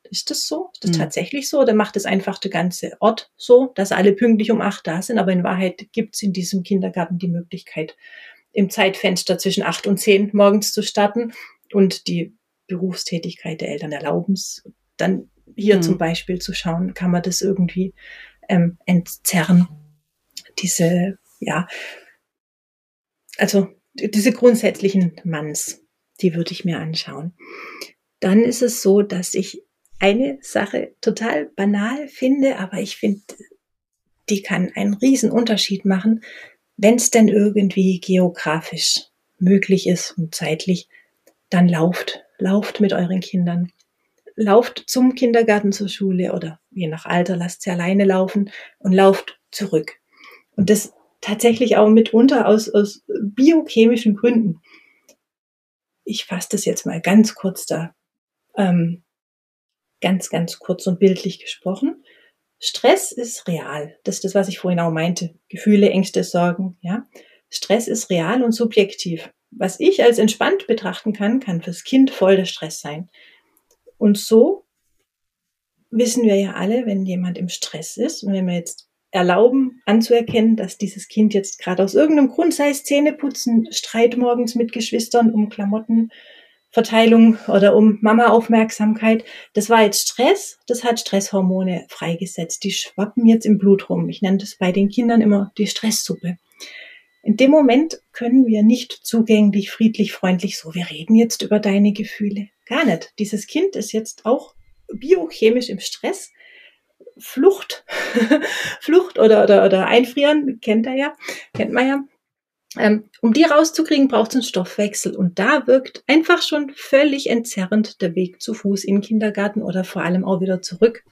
Ist das so? Ist das mhm. tatsächlich so? Oder macht es einfach der ganze Ort so, dass alle pünktlich um acht da sind? Aber in Wahrheit gibt es in diesem Kindergarten die Möglichkeit, im Zeitfenster zwischen acht und zehn morgens zu starten und die Berufstätigkeit der Eltern erlauben es. Dann hier mhm. zum Beispiel zu schauen, kann man das irgendwie ähm, entzerren. Diese, ja, also diese grundsätzlichen Manns, die würde ich mir anschauen. Dann ist es so, dass ich eine Sache total banal finde, aber ich finde, die kann einen riesen Unterschied machen, wenn es denn irgendwie geografisch möglich ist und zeitlich, dann lauft, lauft mit euren Kindern. Lauft zum Kindergarten, zur Schule oder je nach Alter, lasst sie alleine laufen und lauft zurück. Und das tatsächlich auch mitunter aus, aus biochemischen Gründen. Ich fasse das jetzt mal ganz kurz da, ähm, ganz, ganz kurz und bildlich gesprochen. Stress ist real. Das ist das, was ich vorhin auch meinte. Gefühle, Ängste, Sorgen, ja. Stress ist real und subjektiv. Was ich als entspannt betrachten kann, kann fürs Kind voll der Stress sein. Und so wissen wir ja alle, wenn jemand im Stress ist und wenn wir jetzt erlauben, anzuerkennen, dass dieses Kind jetzt gerade aus irgendeinem Grund, sei es Zähneputzen, Streit morgens mit Geschwistern um Klamotten, Verteilung oder um Mama-Aufmerksamkeit. Das war jetzt Stress, das hat Stresshormone freigesetzt. Die schwappen jetzt im Blut rum. Ich nenne das bei den Kindern immer die Stresssuppe. In dem Moment können wir nicht zugänglich, friedlich, freundlich so, wir reden jetzt über deine Gefühle. Gar nicht. Dieses Kind ist jetzt auch biochemisch im Stress. Flucht, Flucht oder, oder, oder Einfrieren, kennt er ja, kennt man ja. Ähm, um die rauszukriegen, braucht es einen Stoffwechsel. Und da wirkt einfach schon völlig entzerrend der Weg zu Fuß in den Kindergarten oder vor allem auch wieder zurück.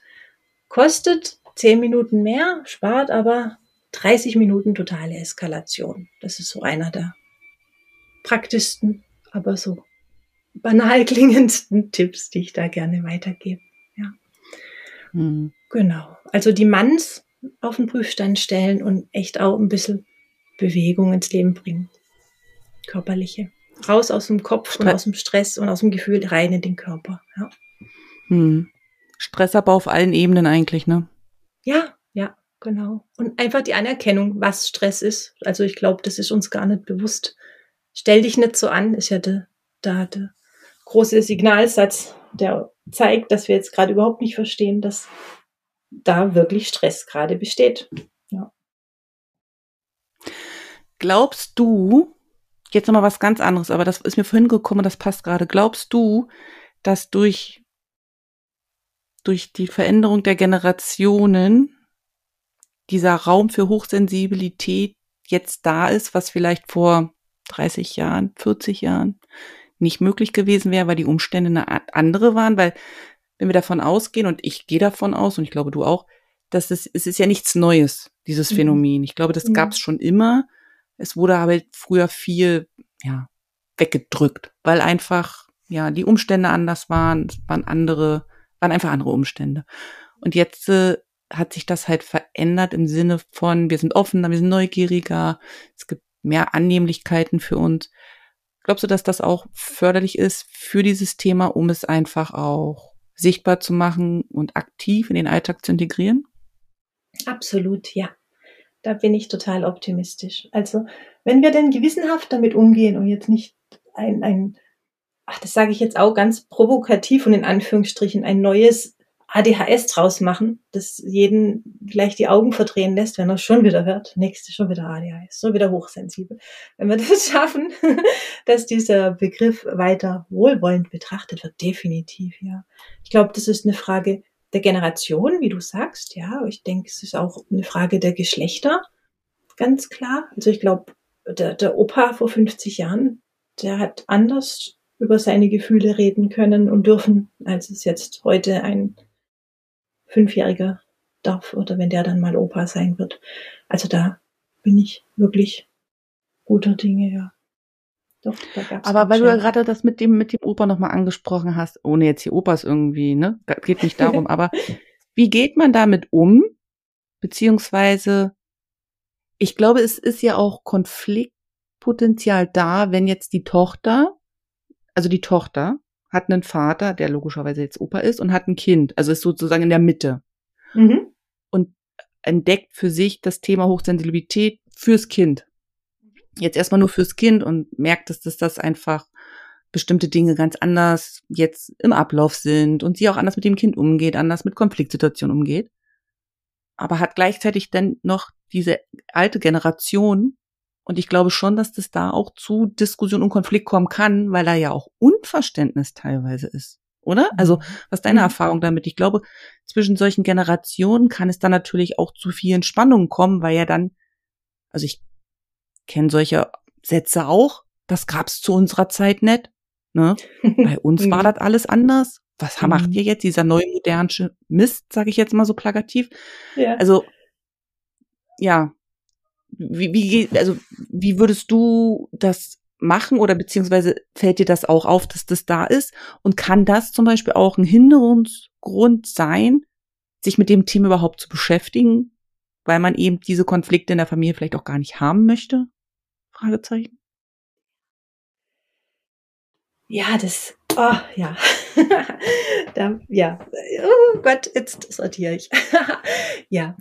Kostet zehn Minuten mehr, spart aber 30 Minuten totale Eskalation. Das ist so einer der praktischsten, aber so banal klingendsten Tipps, die ich da gerne weitergebe. Ja. Mhm. Genau. Also die Manns auf den Prüfstand stellen und echt auch ein bisschen Bewegung ins Leben bringen. Körperliche. Raus aus dem Kopf Stre und aus dem Stress und aus dem Gefühl rein in den Körper. Ja. Hm. Stressabbau auf allen Ebenen eigentlich, ne? Ja, ja, genau. Und einfach die Anerkennung, was Stress ist. Also ich glaube, das ist uns gar nicht bewusst. Stell dich nicht so an, ist ja der, der, der große Signalsatz, der zeigt, dass wir jetzt gerade überhaupt nicht verstehen, dass da wirklich Stress gerade besteht. Glaubst du, jetzt nochmal was ganz anderes, aber das ist mir vorhin gekommen, das passt gerade. Glaubst du, dass durch, durch die Veränderung der Generationen dieser Raum für Hochsensibilität jetzt da ist, was vielleicht vor 30 Jahren, 40 Jahren nicht möglich gewesen wäre, weil die Umstände eine andere waren, weil wenn wir davon ausgehen, und ich gehe davon aus, und ich glaube du auch, dass es, es ist ja nichts Neues, dieses mhm. Phänomen. Ich glaube, das mhm. gab es schon immer. Es wurde aber früher viel, ja, weggedrückt, weil einfach, ja, die Umstände anders waren, waren andere, waren einfach andere Umstände. Und jetzt äh, hat sich das halt verändert im Sinne von, wir sind offener, wir sind neugieriger, es gibt mehr Annehmlichkeiten für uns. Glaubst du, dass das auch förderlich ist für dieses Thema, um es einfach auch sichtbar zu machen und aktiv in den Alltag zu integrieren? Absolut, ja. Da bin ich total optimistisch. Also, wenn wir denn gewissenhaft damit umgehen und jetzt nicht ein, ein ach, das sage ich jetzt auch ganz provokativ und in Anführungsstrichen, ein neues ADHS draus machen, das jeden gleich die Augen verdrehen lässt, wenn er schon wieder hört, nächste schon wieder ADHS, schon wieder hochsensibel. Wenn wir das schaffen, dass dieser Begriff weiter wohlwollend betrachtet wird, definitiv, ja. Ich glaube, das ist eine Frage der Generation, wie du sagst, ja. Ich denke, es ist auch eine Frage der Geschlechter, ganz klar. Also ich glaube, der, der Opa vor 50 Jahren, der hat anders über seine Gefühle reden können und dürfen, als es jetzt heute ein Fünfjähriger darf oder wenn der dann mal Opa sein wird. Also da bin ich wirklich guter Dinge, ja. Doch, Aber weil du ja gerade das mit dem, mit dem Opa nochmal angesprochen hast, ohne jetzt die Opas irgendwie, ne? Geht nicht darum, aber wie geht man damit um? Beziehungsweise, ich glaube, es ist ja auch Konfliktpotenzial da, wenn jetzt die Tochter, also die Tochter hat einen Vater, der logischerweise jetzt Opa ist, und hat ein Kind, also ist sozusagen in der Mitte. Mhm. Und entdeckt für sich das Thema Hochsensibilität fürs Kind. Jetzt erstmal nur fürs Kind und merkt, dass das, das einfach bestimmte Dinge ganz anders jetzt im Ablauf sind und sie auch anders mit dem Kind umgeht, anders mit Konfliktsituationen umgeht. Aber hat gleichzeitig dann noch diese alte Generation. Und ich glaube schon, dass das da auch zu Diskussion und Konflikt kommen kann, weil da ja auch Unverständnis teilweise ist. Oder? Also, was ist deine Mhm. Erfahrung damit? Ich glaube, zwischen solchen Generationen kann es dann natürlich auch zu vielen Spannungen kommen, weil ja dann, also ich kenne solche Sätze auch, das gab's zu unserer Zeit nicht. Ne? Bei uns war das alles anders. Was Mhm. macht ihr jetzt, dieser neue modernische Mist, sage ich jetzt mal so plakativ? ja. Also, ja, wie, wie, geht- also, wie würdest du das machen oder beziehungsweise fällt dir das auch auf, dass das da ist? Und kann das zum Beispiel auch ein Hinderungsgrund sein, sich mit dem Thema überhaupt zu beschäftigen, weil man eben diese Konflikte in der Familie vielleicht auch gar nicht haben möchte? Fragezeichen. Ja, das, oh, ja. da, ja, oh Gott, jetzt sortiere ich. ja,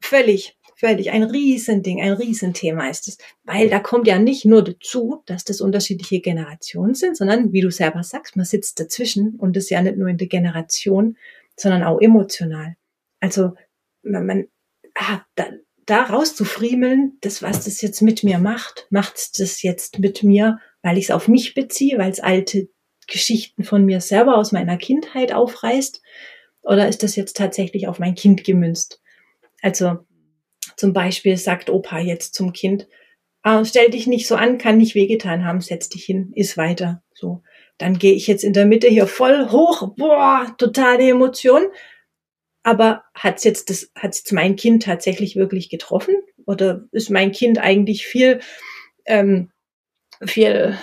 völlig, völlig ein Riesending, ein Riesenthema ist es. Weil da kommt ja nicht nur dazu, dass das unterschiedliche Generationen sind, sondern, wie du selber sagst, man sitzt dazwischen und das ja nicht nur in der Generation, sondern auch emotional. Also, man, man ah, da, da rauszufriemeln, das, was das jetzt mit mir macht, macht das jetzt mit mir, weil ich es auf mich beziehe, weil es alte Geschichten von mir selber aus meiner Kindheit aufreißt? Oder ist das jetzt tatsächlich auf mein Kind gemünzt? Also zum Beispiel sagt Opa jetzt zum Kind, ah, stell dich nicht so an, kann nicht wehgetan haben, setz dich hin, iss weiter. So, dann gehe ich jetzt in der Mitte hier voll hoch, boah, totale Emotion. Aber hat's jetzt das, hat's mein Kind tatsächlich wirklich getroffen? Oder ist mein Kind eigentlich viel ähm, viel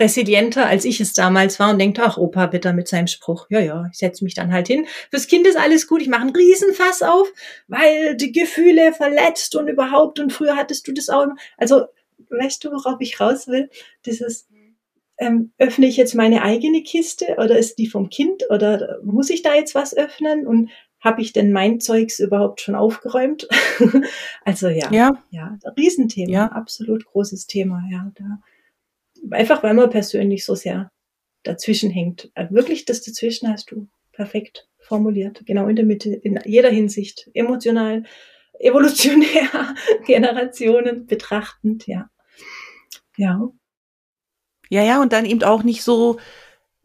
resilienter, als ich es damals war und denkt, ach, Opa bitte mit seinem Spruch, ja, ja, ich setze mich dann halt hin. Fürs Kind ist alles gut, ich mache einen Riesenfass auf, weil die Gefühle verletzt und überhaupt und früher hattest du das auch. Also, weißt du, worauf ich raus will? Dieses, ähm, öffne ich jetzt meine eigene Kiste oder ist die vom Kind oder muss ich da jetzt was öffnen und habe ich denn mein Zeugs überhaupt schon aufgeräumt? also ja, Ja, ja, Riesenthema, Ja. absolut großes Thema, ja. Da, einfach weil man persönlich so sehr dazwischen hängt. Also wirklich das dazwischen hast du perfekt formuliert, genau in der Mitte, in jeder Hinsicht, emotional, evolutionär, Generationen betrachtend, ja. Ja. Ja, ja, und dann eben auch nicht so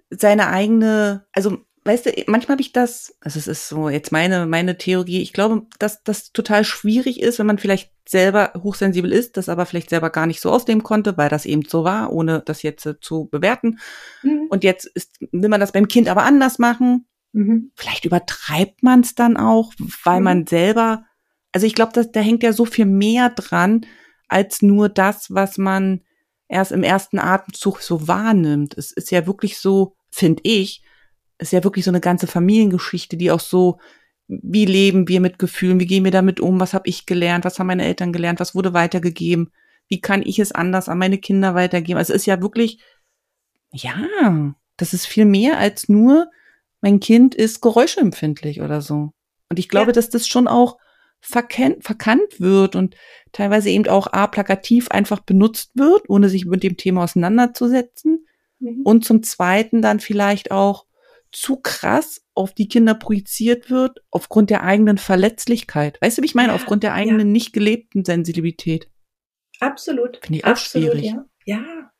seine eigene, also weißt du, manchmal habe ich das, also es ist so jetzt meine, meine Theorie, ich glaube, dass das total schwierig ist, wenn man vielleicht selber hochsensibel ist, das aber vielleicht selber gar nicht so ausleben konnte, weil das eben so war, ohne das jetzt äh, zu bewerten. Mhm. Und jetzt ist, will man das beim Kind aber anders machen. Mhm. Vielleicht übertreibt man es dann auch, weil Mhm. man selber, also ich glaube, da hängt ja so viel mehr dran, als nur das, was man erst im ersten Atemzug so wahrnimmt. Es ist ja wirklich so, finde ich, ist ja wirklich so eine ganze Familiengeschichte, die auch so, wie leben wir mit Gefühlen, wie gehen wir damit um, was habe ich gelernt, was haben meine Eltern gelernt, was wurde weitergegeben, wie kann ich es anders an meine Kinder weitergeben. Also es ist ja wirklich, ja, das ist viel mehr als nur, mein Kind ist geräuschempfindlich oder so. Und ich glaube, Ja. dass das schon auch verkennt, verkannt wird und teilweise eben auch a plakativ einfach benutzt wird, ohne sich mit dem Thema auseinanderzusetzen. Mhm. Und zum Zweiten dann vielleicht auch zu krass auf die Kinder projiziert wird, aufgrund der eigenen Verletzlichkeit. Weißt du, wie ich meine? Ja, aufgrund der ja. eigenen nicht gelebten Sensibilität. Absolut. Finde ich auch Absolut, schwierig. Ja. ja,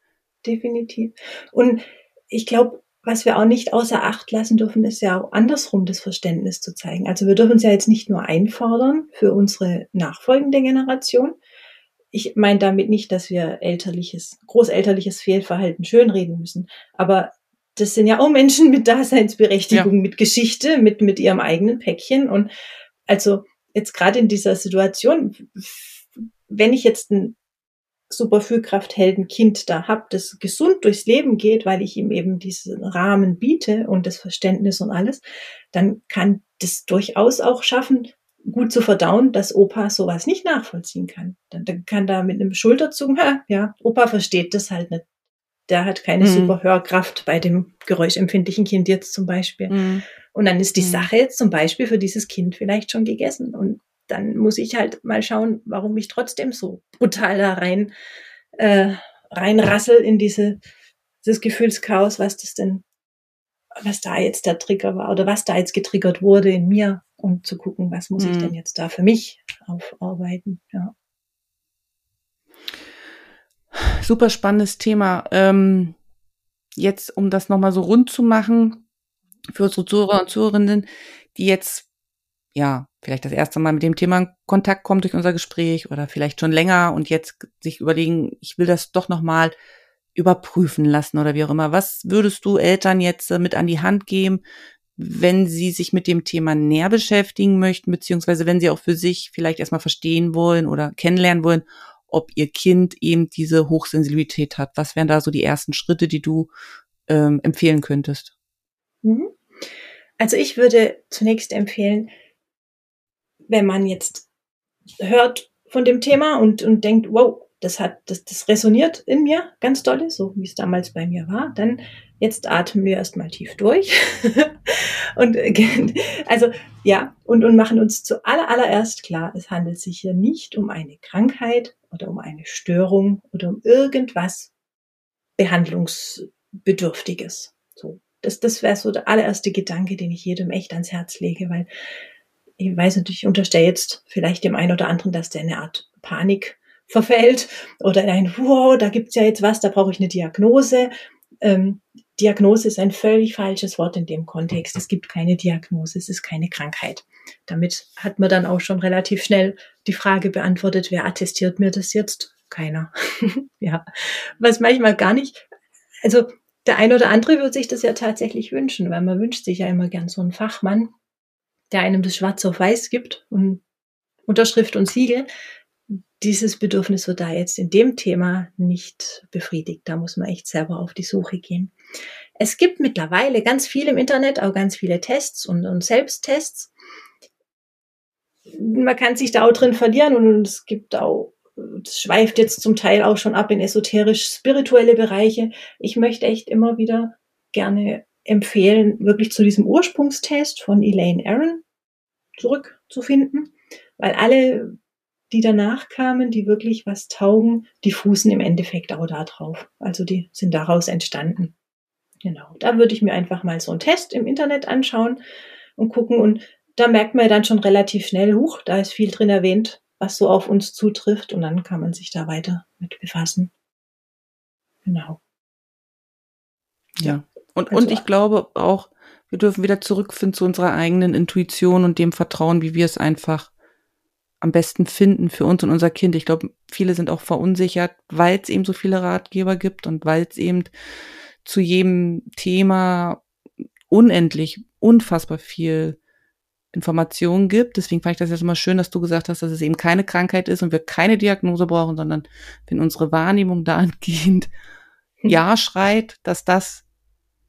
definitiv. Und ich glaube, was wir auch nicht außer Acht lassen dürfen, ist ja auch andersrum das Verständnis zu zeigen. Also wir dürfen es ja jetzt nicht nur einfordern für unsere nachfolgende Generation. Ich meine damit nicht, dass wir elterliches, großelterliches Fehlverhalten schönreden müssen. Aber das sind ja auch Menschen mit Daseinsberechtigung, mit Geschichte, mit, mit ihrem eigenen Päckchen. Und also jetzt gerade in dieser Situation, wenn ich jetzt ein super Fühlkrafthelden-Kind da hab, das gesund durchs Leben geht, weil ich ihm eben diesen Rahmen biete und das Verständnis und alles, dann kann das durchaus auch schaffen, gut zu verdauen, dass Opa sowas nicht nachvollziehen kann. Dann, dann kann da mit einem Schulterzucken, ha, ja, Opa versteht das halt nicht. Der hat keine Mhm. super Hörkraft bei dem geräuschempfindlichen Kind jetzt zum Beispiel. Mhm. Und dann ist die Mhm. Sache jetzt zum Beispiel für dieses Kind vielleicht schon gegessen. Und dann muss ich halt mal schauen, warum ich trotzdem so brutal da rein äh, reinrassel in diese, das Gefühlschaos, was das denn, was da jetzt der Trigger war oder was da jetzt getriggert wurde in mir, um zu gucken, was muss mhm. ich denn jetzt da für mich aufarbeiten, ja. Super spannendes Thema. Ähm, jetzt, um das nochmal so rund zu machen, für unsere Zuhörer und Zuhörerinnen, die jetzt, ja, vielleicht das erste Mal mit dem Thema in Kontakt kommen durch unser Gespräch oder vielleicht schon länger und jetzt sich überlegen, ich will das doch nochmal überprüfen lassen oder wie auch immer. Was würdest du Eltern jetzt mit an die Hand geben, wenn sie sich mit dem Thema näher beschäftigen möchten, beziehungsweise wenn sie auch für sich vielleicht erstmal verstehen wollen oder kennenlernen wollen, ob ihr Kind eben diese Hochsensibilität hat. Was wären da so die ersten Schritte, die du ähm, empfehlen könntest? Mhm. Also ich würde zunächst empfehlen, wenn man jetzt hört von dem Thema und, und denkt, wow, das hat, das, das resoniert in mir ganz dolle, so wie es damals bei mir war, dann jetzt atmen wir erstmal tief durch und also ja und und machen uns zu aller, allererst klar, es handelt sich hier nicht um eine Krankheit oder um eine Störung oder um irgendwas behandlungsbedürftiges. So das das wäre so der allererste Gedanke, den ich jedem echt ans Herz lege, weil ich weiß natürlich, ich unterstelle jetzt vielleicht dem einen oder anderen, dass der eine Art Panik verfällt oder in ein, wow, da gibt's ja jetzt was, da brauche ich eine Diagnose. Ähm, Diagnose ist ein völlig falsches Wort in dem Kontext. Es gibt keine Diagnose, es ist keine Krankheit. Damit hat man dann auch schon relativ schnell die Frage beantwortet, wer attestiert mir das jetzt? Keiner. ja, was manchmal gar nicht, also der eine oder andere würde sich das ja tatsächlich wünschen, weil man wünscht sich ja immer gern so einen Fachmann, der einem das schwarz auf weiß gibt und Unterschrift und Siegel dieses Bedürfnis wird da jetzt in dem Thema nicht befriedigt. Da muss man echt selber auf die Suche gehen. Es gibt mittlerweile ganz viel im Internet, auch ganz viele Tests und, und Selbsttests. Man kann sich da auch drin verlieren und es gibt auch, das schweift jetzt zum Teil auch schon ab in esoterisch-spirituelle Bereiche. Ich möchte echt immer wieder gerne empfehlen, wirklich zu diesem Ursprungstest von Elaine Aaron zurückzufinden, weil alle die danach kamen, die wirklich was taugen, die fußen im Endeffekt auch da drauf. Also die sind daraus entstanden. Genau. Da würde ich mir einfach mal so einen Test im Internet anschauen und gucken und da merkt man dann schon relativ schnell, huch, da ist viel drin erwähnt, was so auf uns zutrifft und dann kann man sich da weiter mit befassen. Genau. Ja. Und, also, und ich glaube auch, wir dürfen wieder zurückfinden zu unserer eigenen Intuition und dem Vertrauen, wie wir es einfach am besten finden für uns und unser Kind. Ich glaube, viele sind auch verunsichert, weil es eben so viele Ratgeber gibt und weil es eben zu jedem Thema unendlich, unfassbar viel Informationen gibt. Deswegen fand ich das jetzt immer schön, dass du gesagt hast, dass es eben keine Krankheit ist und wir keine Diagnose brauchen, sondern wenn unsere Wahrnehmung dahingehend hm. ja schreit, dass das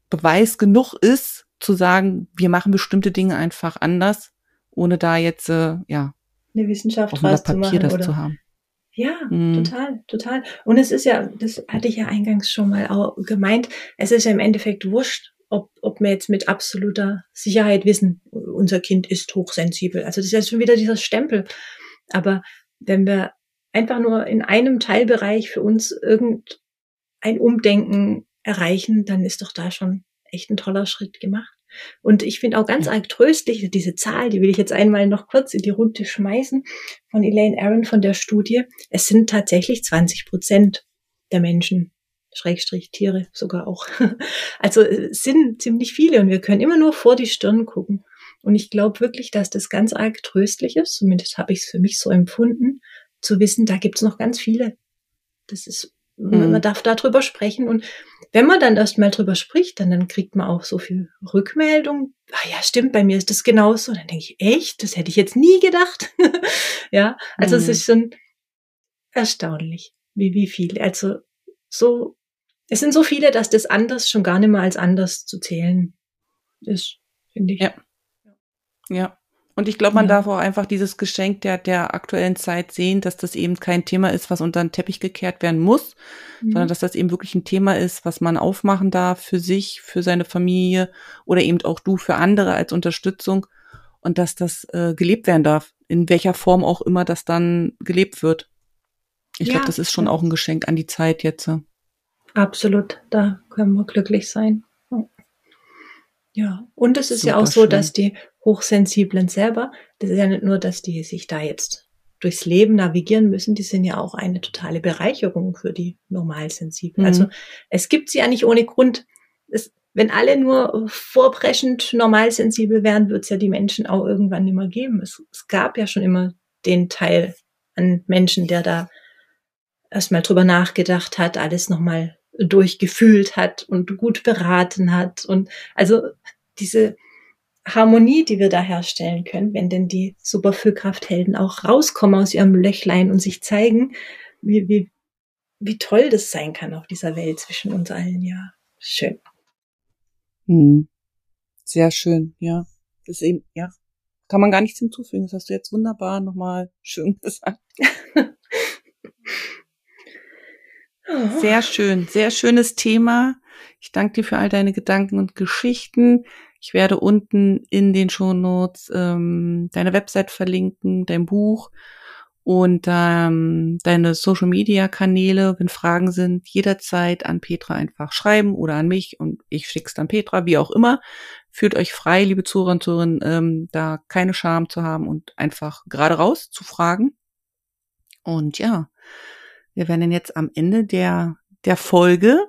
Beweis genug ist, zu sagen, wir machen bestimmte Dinge einfach anders, ohne da jetzt, äh, ja, eine Wissenschaft draus zu machen. Das oder, zu haben. Ja, mhm. total, total. Und es ist ja, das hatte ich ja eingangs schon mal auch gemeint, es ist ja im Endeffekt wurscht, ob, ob wir jetzt mit absoluter Sicherheit wissen, unser Kind ist hochsensibel. Also das ist ja schon wieder dieser Stempel. Aber wenn wir einfach nur in einem Teilbereich für uns irgendein Umdenken erreichen, dann ist doch da schon echt ein toller Schritt gemacht. Und ich finde auch ganz arg tröstlich, diese Zahl, die will ich jetzt einmal noch kurz in die Runde schmeißen, von Elaine Aaron von der Studie. Es sind tatsächlich 20 Prozent der Menschen, Schrägstrich Tiere sogar auch. Also es sind ziemlich viele und wir können immer nur vor die Stirn gucken. Und ich glaube wirklich, dass das ganz arg tröstlich ist, zumindest habe ich es für mich so empfunden, zu wissen, da gibt es noch ganz viele. Das ist Mhm. Man darf darüber sprechen und wenn man dann erst mal drüber spricht, dann, dann kriegt man auch so viel Rückmeldung. Ah ja, stimmt, bei mir ist das genauso. Und dann denke ich, echt? Das hätte ich jetzt nie gedacht. ja, also mhm. es ist schon erstaunlich, wie, wie viel. Also so, es sind so viele, dass das anders schon gar nicht mehr als anders zu zählen ist, finde ich. Ja. Ja. Und ich glaube, man ja. darf auch einfach dieses Geschenk der, der aktuellen Zeit sehen, dass das eben kein Thema ist, was unter den Teppich gekehrt werden muss, mhm. sondern dass das eben wirklich ein Thema ist, was man aufmachen darf für sich, für seine Familie oder eben auch du für andere als Unterstützung und dass das äh, gelebt werden darf, in welcher Form auch immer das dann gelebt wird. Ich ja, glaube, das ist schon auch ein Geschenk an die Zeit jetzt. Absolut, da können wir glücklich sein. Ja, und es ist Super ja auch so, schön. dass die Hochsensiblen selber, das ist ja nicht nur, dass die sich da jetzt durchs Leben navigieren müssen, die sind ja auch eine totale Bereicherung für die Normalsensiblen. Mhm. Also es gibt sie ja nicht ohne Grund. Es, wenn alle nur vorpreschend normalsensibel wären, wird es ja die Menschen auch irgendwann nicht mehr geben. Es, es gab ja schon immer den Teil an Menschen, der da erstmal drüber nachgedacht hat, alles nochmal durchgefühlt hat und gut beraten hat. Und also diese Harmonie, die wir da herstellen können, wenn denn die Superfüllkrafthelden auch rauskommen aus ihrem Löchlein und sich zeigen, wie, wie, wie toll das sein kann auf dieser Welt zwischen uns allen. Ja, schön. Hm. Sehr schön, ja. Das ist eben, ja, kann man gar nichts hinzufügen. Das hast du jetzt wunderbar nochmal schön gesagt. Sehr schön, sehr schönes Thema. Ich danke dir für all deine Gedanken und Geschichten. Ich werde unten in den Shownotes ähm, deine Website verlinken, dein Buch und ähm, deine Social Media Kanäle. Wenn Fragen sind, jederzeit an Petra einfach schreiben oder an mich und ich schick's dann Petra, wie auch immer. Fühlt euch frei, liebe Zuhörer und Zuhörerinnen, ähm, da keine Scham zu haben und einfach gerade raus zu fragen. Und ja, wir werden jetzt am Ende der, der Folge.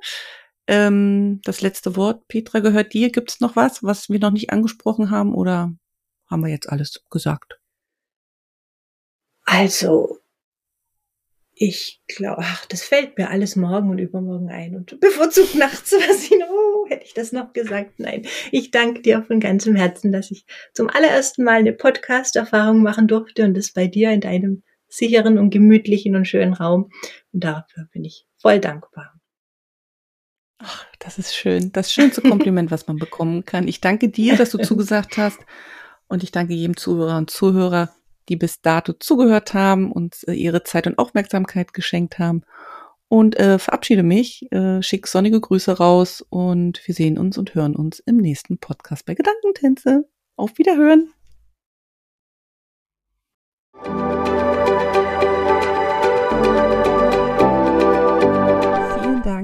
Ähm, das letzte Wort, Petra, gehört dir. Gibt es noch was, was wir noch nicht angesprochen haben oder haben wir jetzt alles gesagt? Also, ich glaube, ach, das fällt mir alles morgen und übermorgen ein und bevorzugt nachts was ich, oh, hätte ich das noch gesagt? Nein. Ich danke dir von ganzem Herzen, dass ich zum allerersten Mal eine Podcast-Erfahrung machen durfte und das bei dir in deinem sicheren und gemütlichen und schönen Raum. Und dafür bin ich voll dankbar. Ach, das ist schön. Das schönste Kompliment, was man bekommen kann. Ich danke dir, dass du zugesagt hast. Und ich danke jedem Zuhörer und Zuhörer, die bis dato zugehört haben und äh, ihre Zeit und Aufmerksamkeit geschenkt haben. Und äh, verabschiede mich, äh, schick sonnige Grüße raus und wir sehen uns und hören uns im nächsten Podcast bei Gedankentänze. Auf Wiederhören!